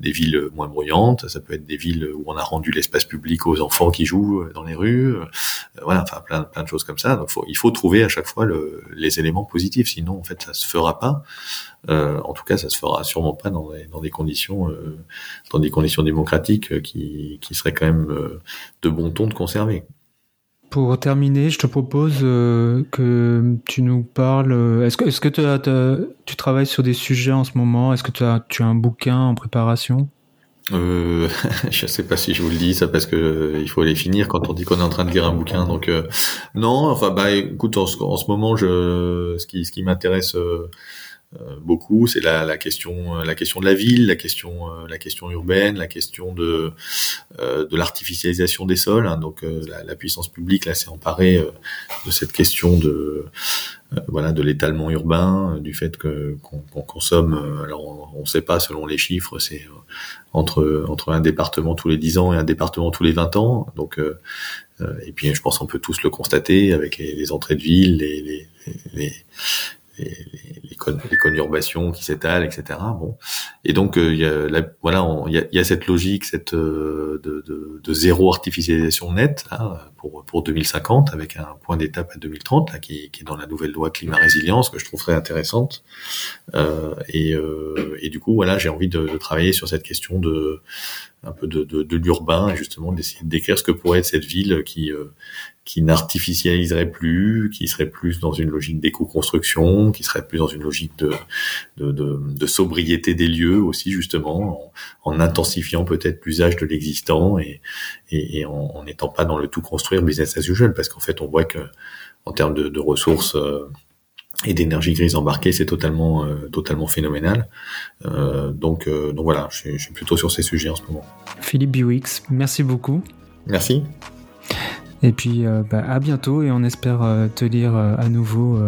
des villes moins bruyantes, ça peut être des villes où on a rendu l'espace public aux enfants qui jouent dans les rues, voilà, enfin plein, plein de choses comme ça. Donc faut, il faut trouver à chaque fois le, les éléments positifs, sinon en fait ça se fera pas. Euh, en tout cas, ça se fera sûrement pas dans des, dans des conditions, euh, dans des conditions démocratiques qui, qui seraient quand même euh, de bon ton de conserver. Pour terminer, je te propose que tu nous parles. Est-ce que, est-ce que tu, as, tu travailles sur des sujets en ce moment? Est-ce que tu as, tu as un bouquin en préparation? Euh, je sais pas si je vous le dis ça parce que il faut les finir quand on dit qu'on est en train de lire un bouquin donc non enfin bah écoute en, en, ce moment je ce qui ce qui m'intéresse euh, beaucoup, c'est la, la, question, euh, la question de la ville, la question, euh, la question urbaine, la question de de l'artificialisation des sols. Hein. donc la, la, puissance publique là s'est emparée de cette question de voilà de l'étalement urbain, du fait que qu'on consomme. alors on ne sait pas selon les chiffres, c'est entre entre un département tous les 10 ans et un département tous les 20 ans. Donc et puis je pense qu'on peut tous le constater avec les, les entrées de ville, les, les, les les, les, les conurbations qui s'étalent, etc. Bon, et donc euh, il y a la, voilà, il y a, y a, cette logique, cette euh, de, de, de, zéro artificialisation nette là, pour pour 2050 avec un point d'étape à 2030 là qui, qui est dans la nouvelle loi climat résilience que je trouverais intéressante. Euh, et, euh, et du coup voilà, j'ai envie de, de, travailler sur cette question de un peu de, de, de l'urbain justement d'essayer de décrire ce que pourrait être cette ville qui euh, qui n'artificialiserait plus, qui serait plus dans une logique d'éco-construction, qui serait plus dans une logique de, de, de, de sobriété des lieux aussi justement, en, en intensifiant peut-être l'usage de l'existant et, et, et en n'étant pas dans le tout construire business as usual, parce qu'en fait on voit que en termes de, de ressources euh, et d'énergie grise embarquée, c'est totalement totalement phénoménal. donc donc voilà, je, suis plutôt sur ces sujets en ce moment. Philippe Biwix, merci beaucoup. Merci. Et puis bah, à bientôt et on espère te lire à nouveau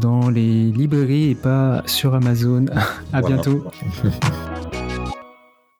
dans les librairies et pas sur Amazon. à bientôt.